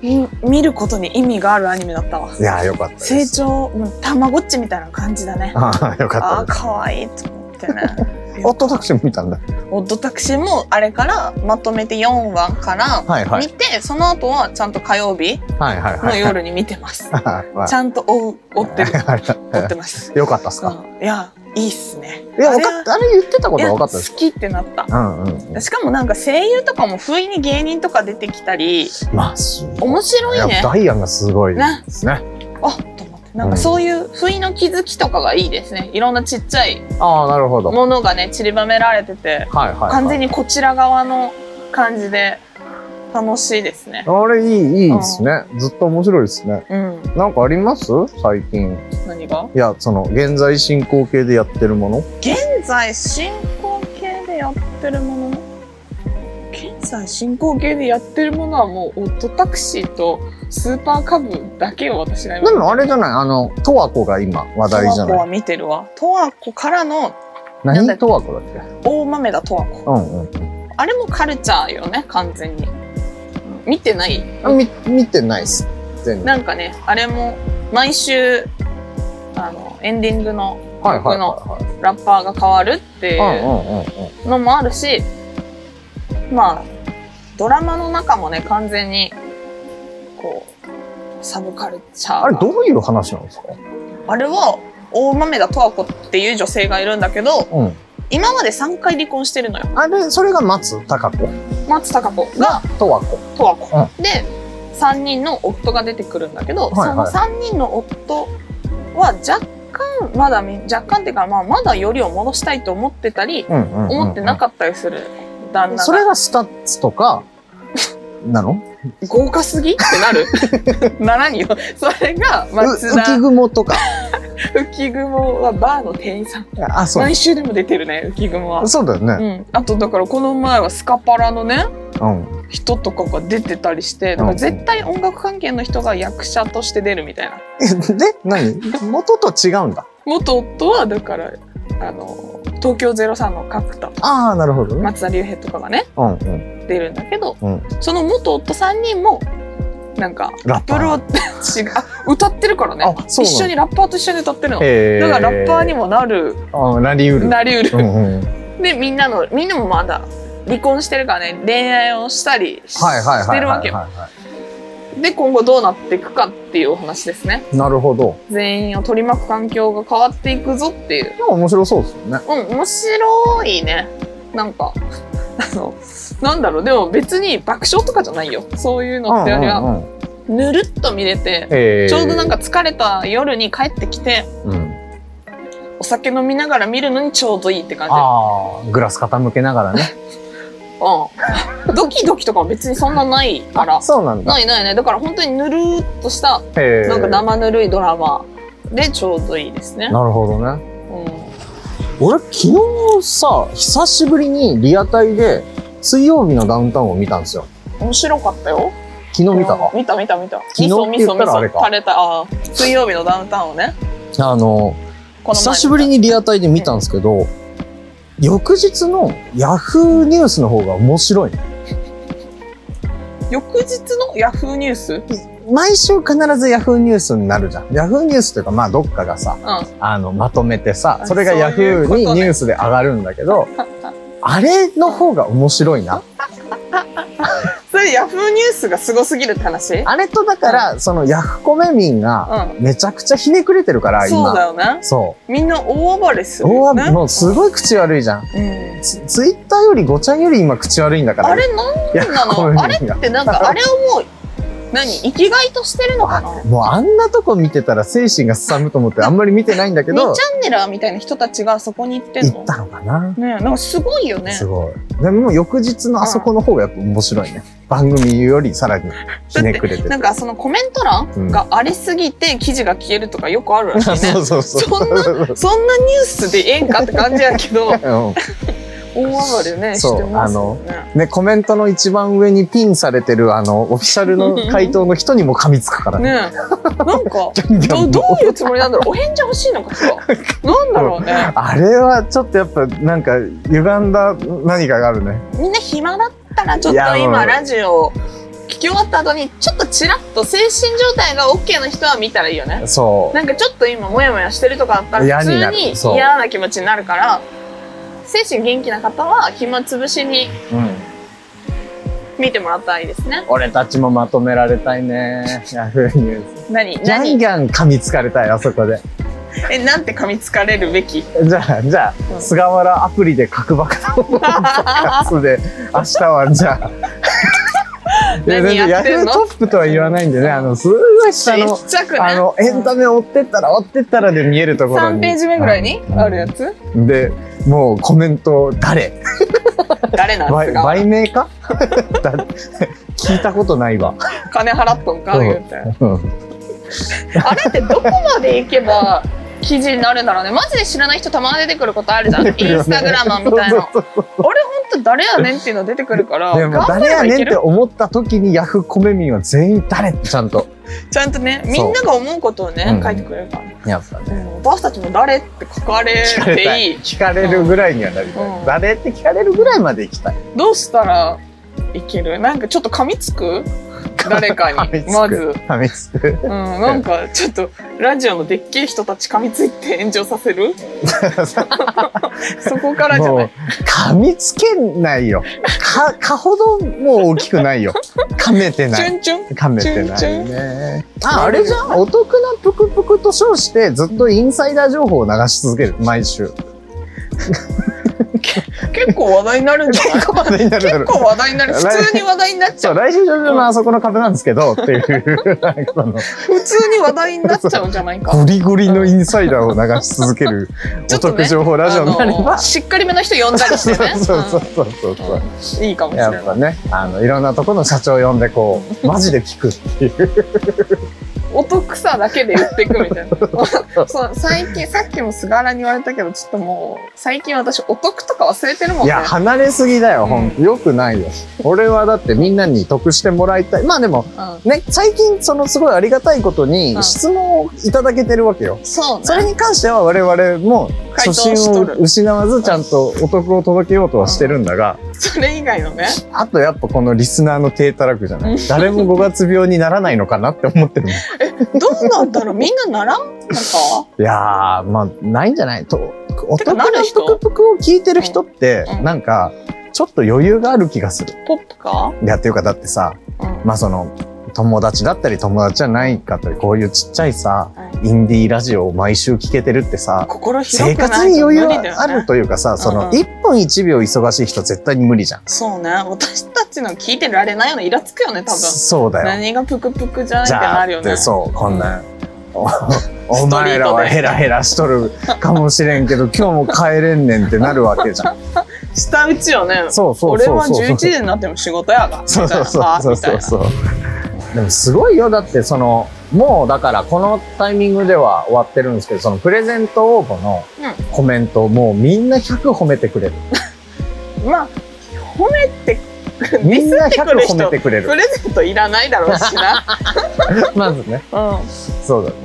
S1: み見ることに意味があるアニメだったわ。
S2: いやよかった
S1: 成長たまごっちみたいな感じだね。
S2: ああよか
S1: ああ
S2: ったです。
S1: 可愛いと思ってね
S2: オットタクシーも見たんだ
S1: オッドタクシーもあれからまとめて4話から
S2: はいはい
S1: 見て、その後はちゃんと火曜日
S2: はいはいはい
S1: の夜に見てます。
S2: はいはい
S1: ちゃんと追う追ってる
S2: はい
S1: 追ってます。
S2: よかったっすか、
S1: うんいやいいっすね。
S2: いや、
S1: あれ
S2: 分かった。あれ言ってたことは分かった
S1: 好きってなった。
S2: うんうん。
S1: しかもなんか声優とかも不意に芸人とか出てきたり
S2: まあ、
S1: 面白い
S2: や
S1: ね。
S2: ダイアンがすごいですね。
S1: あと思ってなんかそういう不意の気づきとかがいいですね。いろんなちっちゃい
S2: ああ、なるほど。はい
S1: ものがね散りばめられてて
S2: はい、はい。
S1: 完全にこちら側の感じで楽しいですね。
S2: あれいい、いいですね。ずっと面白いですね。
S1: うん。
S2: なんかあります？最近。
S1: 何が？
S2: いや、その、現在進行形でやってるもの
S1: 現在進行形でやってるもの？現在進行形でやってるものはもうオットタクシーとスーパーカブだけを私が今
S2: でもあれじゃない？あの、トワコが今話題じゃな。
S1: トワコはい見てるわトワコからの
S2: 何？トワコだっけ？
S1: 大豆田トワコ
S2: うんうんうん。
S1: あれもカルチャーよね完全に見てない？
S2: あみ見てないっす。全然。
S1: なんかねあれも毎週あのエンディングの
S2: はいはい
S1: 僕の
S2: はい
S1: ラッパーが変わるっていう
S2: はい。うんうんうんうん。
S1: のもあるしまあドラマの中もね完全にこうサブカルチャーが。
S2: あれどういう話なんですか？
S1: あれは大豆田十和子っていう女性がいるんだけど
S2: うん。
S1: 今まで3回離婚してるのよ。
S2: あれ、それが松たか子？
S1: 松たか子が
S2: がトワコ。
S1: 十和子、で3人の夫が出てくるんだけど、
S2: はいはい。
S1: その3人の夫は若干まだみ若干っていうか、まあ、まだよりを戻したいと思ってたり、
S2: うんうんうんうん。
S1: 思ってなかったりする旦那が。
S2: それがスタッツとか、なの？
S1: 豪華すぎ？ってなる？ならんよ。それが
S2: う
S1: 松田
S2: 雲とか。
S1: 浮雲はバーの店員さん。
S2: あ、そう。
S1: 毎週でも出てるね浮雲は、
S2: そうだよね。
S1: うん、あとだからこの前はスカパラのね
S2: うん。
S1: 人とかが出てたりしてだから絶対音楽関係の人が役者として出るみたいな。
S2: えで、何？元と違うんだ。
S1: 元夫はだからあの東京03の角田と
S2: ああ、なるほどね。
S1: 松田龍平とかがね
S2: うんうん
S1: 出るんだけど
S2: うん。
S1: その元夫3人もなんか
S2: ラッパ
S1: プロ
S2: ー。
S1: 違うあ歌ってるからね一緒にラッパーと一緒に歌ってるの
S2: へ
S1: だからラッパーに
S2: も。
S1: もなる
S2: あなりうる。
S1: なりうる、
S2: うんうん。
S1: でみんなのみんなもまだ離婚してるからね恋愛をしたりし
S2: はいはいはい。
S1: してるわけよ
S2: は
S1: で今後どうなっていくかっていうお話ですね
S2: い。なるほど。
S1: 全員を取り巻く環境が変わっていくぞっていう
S2: 面白そうですよね。
S1: うん面白いねなんかあのなんだろうでも別に爆笑とかじゃないよそういうのってよりは、
S2: うんうんうん
S1: ぬるっと見れて、
S2: えー
S1: ちょうどなんか疲れた夜に帰ってきて、
S2: うん、
S1: お酒飲みながら見るのにちょうどいいって感じ。
S2: ああグラス傾けながらね
S1: うん。ドキドキとかは別にそんなないから。
S2: そうなんだ
S1: ないないない。だから本当にぬるーっとした、なんか生ぬるいドラマでちょうどいいですね。
S2: なるほどね
S1: うん。
S2: 俺昨日さ久しぶりにリアタイで水曜日のダウンタウンを見たんですよ
S1: 面白かったよ。
S2: 昨日見たか？
S1: うん見た見た見た。
S2: 昨日って言ったらあれか
S1: 垂れた。ああ。水曜日のダウンタウンをね。
S2: あの久しぶりにリアタイで見たんですけど、翌日のヤフーニュースの方が面白いね
S1: 翌日のヤフーニュース？うん。
S2: 毎週必ずヤフーニュースになるじゃん。ヤフーニュースというか、まあどっかがさ、あの、まとめてさ、
S1: あ
S2: それがヤフーにニュースで上がるんだけど、あれの方が面白いな。
S1: それヤフーニュースがすごすぎるって話？
S2: あれとだから、そのヤフコメ民が
S1: うん。
S2: めちゃくちゃひねくれてるから、
S1: そうだ
S2: 今。
S1: よね。
S2: そ
S1: みんな大暴れす
S2: う。大
S1: るよね。
S2: はもうすごい口悪いじゃん。
S1: うん。
S2: ツツイッターよりごちゃんより今口悪いんだから。
S1: あれなん
S2: ヤ
S1: なのあれってなんか あれをもう何？生きがいとしてるのかな？
S2: もうあんなとこ見てたら精神がすさむと思ってあんまり見てないんだけ
S1: 2チ
S2: ど、
S1: ャンネラーみたいな人たちがそこに行ってんの？
S2: 行ったのかな？
S1: ねえなんかすごいよね
S2: すごい。でも翌日のあそこの方がやっぱ面白いね。番組よりさらにひねくれてて。
S1: なんかそのコメント欄がありすぎて記事が消えるとかよくあるらしいね、
S2: そうそうそう。
S1: そんなそんなニュースでええんかって感じやけど。
S2: うん。
S1: 大暴れね
S2: そう
S1: してますよね。
S2: ね、コメントの一番上にピンされてるあの、オフィシャルの回答の人にも噛みつくからね。
S1: ねえ。なんか どどういうつもりなんだろう？お返事欲しいのかしら？なんだろうね。
S2: あれはちょっとやっぱなんか歪んだ何かがあるね。
S1: みんな暇だったらちょっと今ラジオ聞き終わった後にちょっとチラッと精神状態が OK な人は見たらいいよね
S2: そう。
S1: なんかちょっと今モヤモヤしてるとかあったら普通に嫌な気持ちになるから精神元気な方は暇つぶしに
S2: うん。
S1: 見てもらったらいいですね
S2: 俺たちもまとめられたいね。ヤフーニュース。
S1: 何？
S2: ギャン
S1: 何
S2: ギャン噛みつかれたい、あそこで。
S1: えなんて噛みつかれるべき？
S2: じゃあ、じゃあ、
S1: うん。
S2: 菅原アプリで角爆のやつで、明日はじゃあ。いや
S1: 何や
S2: ヤフートップとは言わないんでね、あの、すごい下の、あの、エンタメ追ってったら追ってったらで見えるところに。
S1: 3ページ目ぐらいに？
S2: うん
S1: あるやつ？
S2: で、もうコメント、誰？
S1: 誰なん
S2: 売
S1: すか？
S2: 売名か？だ聞いたことないわ。
S1: 金払っとんか？
S2: うん。
S1: 言うて。
S2: うん
S1: あれってどこまで行けば記事になるんだろうね。マジで知らない人たまに出てくることあるじゃん。インスタグラマーみたいな。
S2: そうそうそう
S1: あれ本当誰やねんっていうの出てくるから
S2: でも誰やねんって思った時にヤフーコメ民は全員誰？ってちゃんと。
S1: ちゃんとねみんなが思うことをね
S2: う。ん
S1: 書いてくれるから、
S2: やっぱね。
S1: うん。私たちも誰って書かれ
S2: 聞かれた
S1: ていい
S2: い。聞かれるぐらいにはなりたい。
S1: うん。
S2: 誰って聞かれるぐらいまで行きたい。
S1: どうしたらいける？なんかちょっと噛みつく？誰かに まず、
S2: 噛みつく。
S1: うん、なんかちょっとラジオのでっけえ人たち噛みついて炎上させる？そこからじゃ
S2: も
S1: ない？う
S2: 噛みつけないよ。か、かほどもう大きくないよ。噛めてない。噛めてないね。あ、あれじゃんお得なぷくぷくと称してずっとインサイダー情報を流し続ける。毎週。
S1: 結構話題になるんじゃない？
S2: 結構話題になる。
S1: 結構話題になる。普通に話題になっちゃう。
S2: 来週上旬のあそこの壁なんですけど、っていう、
S1: 普通に話題になっちゃうんじゃないか。
S2: ゴリゴリのインサイダーを流し続けるお得情報ラジオになれば、
S1: しっかりめな人呼んだりしてね。
S2: そうそうそうそう。
S1: いいかもしれない。
S2: やっぱね、あの、いろんなところの社長呼んで、こう、マジで聞くっていう。
S1: お得さだけで言っていくみたいな そう最近さっきも菅原に言われたけどちょっともう最近私お得とか忘れてるもんね
S2: いや、離れすぎだよ、ほんと。よくないよ。俺はだってみんなに得してもらいたい。まあでも、
S1: うん
S2: ね、最近、そのすごいありがたいことに
S1: うん
S2: 質問をいただけてるわけよ。
S1: そうね
S2: それに関しては我々も初心を失わずちゃんとお得を届けようとはしてるんだが、
S1: それ以外のね。
S2: あとやっぱこのリスナーの低たらくじゃない？
S1: うん。
S2: 誰も5月病にならないのかなって思ってるもん。
S1: どうなんだろう？みんなならんのか？
S2: いやー、まあ、ないんじゃない？と、お
S1: てか
S2: 得な
S1: なる人
S2: ぷくぷくを聞いてる人って
S1: うん。う、ん。
S2: なんか、ちょっと余裕がある気がする。
S1: ポップか、
S2: いや、っていうかだってさ、
S1: うん。
S2: まあその、友達だったり友達じゃないかったり、こういうちっちゃいさ、
S1: はい
S2: インディーラジオを毎週聞けてるってさ、
S1: 心広
S2: 生
S1: くないと
S2: 活に余裕あるというかさ、その
S1: うんうん
S2: 1分1秒忙しい人絶対に無理じゃん。
S1: そうね私たちの聞いてられないようなイラつくよね多分
S2: そうだよ。
S1: 何がプクプクじゃないってなるよね
S2: そう、こんなん。お お
S1: ストリートで
S2: 前らはヘラヘラしとるかもしれんけど、今日も帰れんねんってなるわけじゃん。
S1: 下打ちよね
S2: そうそう
S1: 俺は
S2: そうそう。
S1: 11時になっても仕事やが
S2: そうそうそうそうそう
S1: う
S2: そう。でもすごいよ。だってその、もうだからこのタイミングでは終わってるんですけど、そのプレゼント応募のコメントをもうみんな100褒めてくれる。
S1: まあ褒めて
S2: みんな100
S1: ディスってくる人
S2: 褒めてくれる
S1: プ。レゼントいらないだろうしな
S2: まずね。
S1: う
S2: そうだね。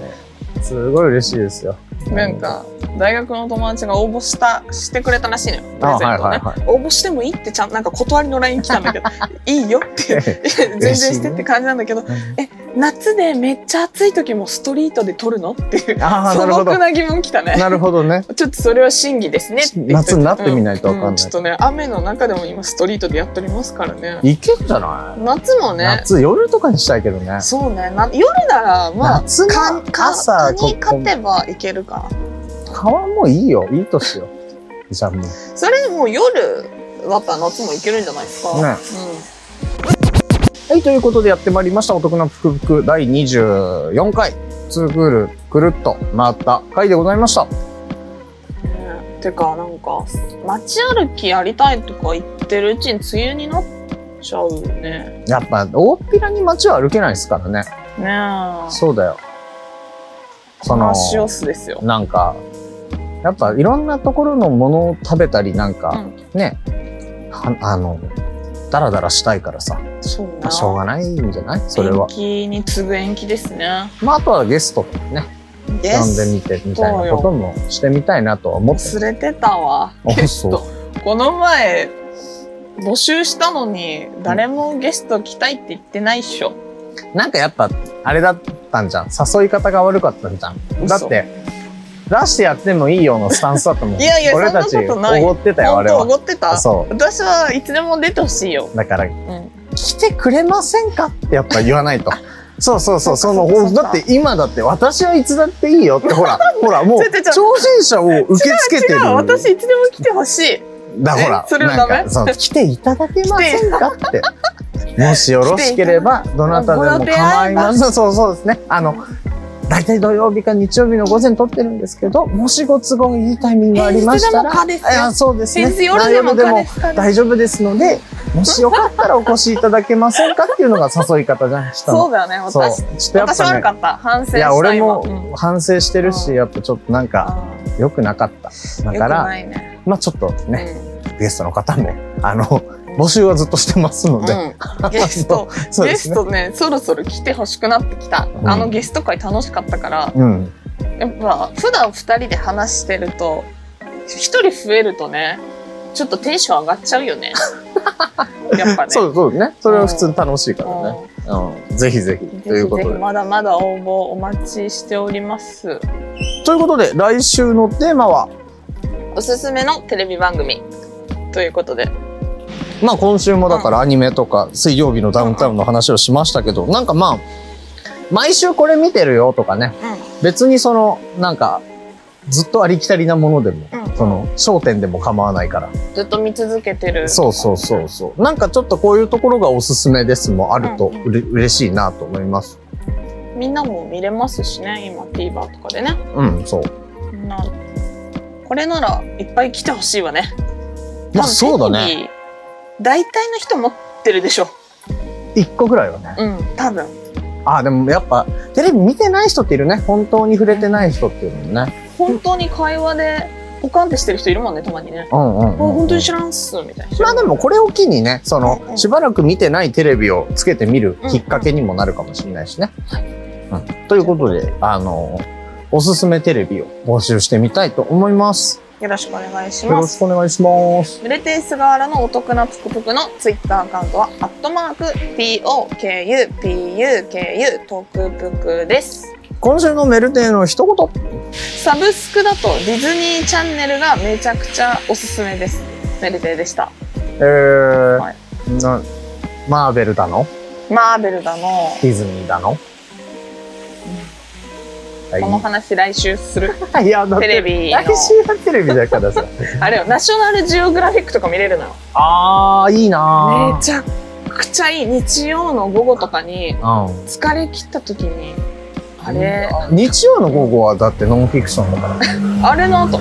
S2: すごい嬉しいですよ。
S1: んなんか大学の友達が応募したしてくれたらしいのよ。プレゼントね、
S2: あはいはいはい。
S1: 応募してもいいってちゃんなんか断りの LINE 来たんだけど。いいよって全然してって感じなんだけど。え夏でめっちゃ暑い時もストリートで撮るのっていう素
S2: るほど。
S1: 朴。な疑問来たね。
S2: なるほどね。
S1: ちょっとそれは真偽ですね
S2: 夏になってみないとわかんない
S1: うんちょっとね雨の中でも今ストリートでやっておりますからね。
S2: いけんじゃない？
S1: 夏もね。
S2: 夏夜とかにしたいけどね。
S1: そうね。な夜ならまあ
S2: 夏の朝
S1: 蚊に勝てばいけるかな
S2: 川もいいよ。いいとしよう。じゃあもう。
S1: それでもう夜だったら夏もいけるんじゃないですか、
S2: ねはい、ということでやってまいりました。お得なぷくぷく第24回。ツークールくるっと回った回でございました。
S1: てかなんか街歩きやりたいとか言ってるうちに梅雨になっちゃうよね
S2: やっぱ、大っぴらに街は歩けないですからね。
S1: ねえ
S2: そうだよ。その、
S1: 話をすですよ。
S2: なんか、やっぱいろんなところのものを食べたりなんか、ね、はあの、ダラダラしたいからさ、
S1: そう
S2: まあ、しょうがないんじゃない？それは。
S1: 延。期に次ぐ延期ですね。
S2: まあ、あとはゲストとかね、
S1: ゲ
S2: 呼んで
S1: ス
S2: みてみたいなこともしてみたいなとは思って。
S1: 忘れてたわ。
S2: あ
S1: ゲスト。
S2: そ
S1: この前募集したのに誰もゲスト来たいって言ってないっしょ
S2: なんかやっぱ、あれだったんじゃん。誘い方が悪かったんじゃん。だ
S1: 嘘
S2: って、出してやってもいいようなスタンスだったもん。
S1: いやいや
S2: 俺たち、
S1: そんなことない
S2: おごってたよ、あれは。
S1: ごってた
S2: そう。
S1: 私はいつでも出てほしいよ、
S2: だから、
S1: うん、
S2: 来てくれませんかってやっぱ言わないと。そうそうそう、その、だって今だって私はいつだっていいよって、ほら、ほら、もう、挑戦者を受け付けてる。
S1: 違う私いつでも来てほしい
S2: だほら
S1: え、それはダメ
S2: なんか、その、来ていただけませんかって。もしよろしければ、どなたでも構いません。そうそうですね。あの、大体土曜日か日曜日の午前撮ってるんですけど、もしご都合いいタイミングがありましたら、
S1: 平
S2: そうですね。
S1: 夜でも
S2: 大丈夫ですので、もしよかったらお越しいただけませんかっていうのが誘い方じゃん、したの
S1: そうだよね。私。
S2: ちょっとやっぱね
S1: 私悪か、った。反省した
S2: いや、俺も反省してるし、
S1: うん
S2: やっぱちょっとなんか、
S1: あ
S2: 良くなかった。だから、まあちょっとね、
S1: う
S2: ゲストの方も、あの、募集はずっとしてますので、
S1: んうん ゲスト
S2: ね。
S1: ストねそろそろ来てほしくなってきた
S2: うん
S1: あのゲスト会楽しかったから
S2: うん。
S1: やっぱ普段二人で話してると一人増えるとねちょっとテンション上がっちゃうよね やっぱね
S2: そうそうね。それは普通に楽しいからね。うん。ぜひぜひ。
S1: うん
S2: ということで。
S1: まだまだ応募お待ちしております
S2: ということで、来週のテーマは、
S1: おすすめのテレビ番組ということで
S2: まあ今週もだからアニメとか水曜日のダウンタウンの話をしましたけど、なんかまあ、毎週これ見てるよとかね、別にその、なんか、ずっとありきたりなものでも、
S1: うん
S2: その、焦点でも構わないから。
S1: ずっと見続けてる
S2: そうそうそうそう。なんかちょっとこういうところがおすすめですもあると
S1: う
S2: れ、嬉しいなと思います。
S1: みんなも見れますしね今 TVer とかでね
S2: うん、そう。
S1: なこれならいっぱい来てほしいわね
S2: まあそうだね。
S1: 大体の人持ってるでしょ
S2: 一個ぐらいはね。
S1: うん多分
S2: あ、でもやっぱ、テレビ見てない人っているね。本当に触れてない人っていうのもね。
S1: 本当に会話でポカンってしてる人いるもんねたまにね、
S2: うんうんうん、
S1: あ本当に知らんっすみたいな
S2: まあでもこれを機にね、その
S1: うんう、ん
S2: しばらく見てないテレビをつけてみるきっかけにもなるかもしれないしね。うん、ということで、あの、おすすめテレビを募集してみたいと思います。
S1: よろしくお願いし
S2: よろし
S1: ます
S2: くお願いします。
S1: ブレテイスガーラのお得なぷくぷくのツイッターアカウントは、アットマーク、POKUPUKU、トクプクです。
S2: 今週のメルテイの一言。
S1: サブスクだとディズニーチャンネルがめちゃくちゃおすすめです。メルテイでした。
S2: えー
S1: はい
S2: なマーベルだの？
S1: マーベルだの、
S2: ディズニーだの？はい
S1: この話来週する
S2: いや、
S1: テレビの
S2: 来週はテレビだからさ。
S1: あれよナショナルジオグラフィックとか見れるのよ
S2: あー、いいな
S1: めちゃくちゃいい日曜の午後とかに
S2: ー。
S1: 疲れ切った時にあれ、
S2: うん。日曜の午後はだってノンフィクションだから。
S1: あれの後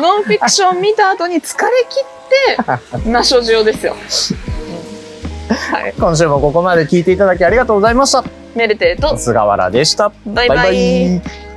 S1: ノンフィクション見た後に疲れ切ってナショジオですよ、うんはい、
S2: 今週もここまで聞いていただきありがとうございました。
S1: メルテイと。
S2: 菅原でした。
S1: バイバイ。
S2: バイバイ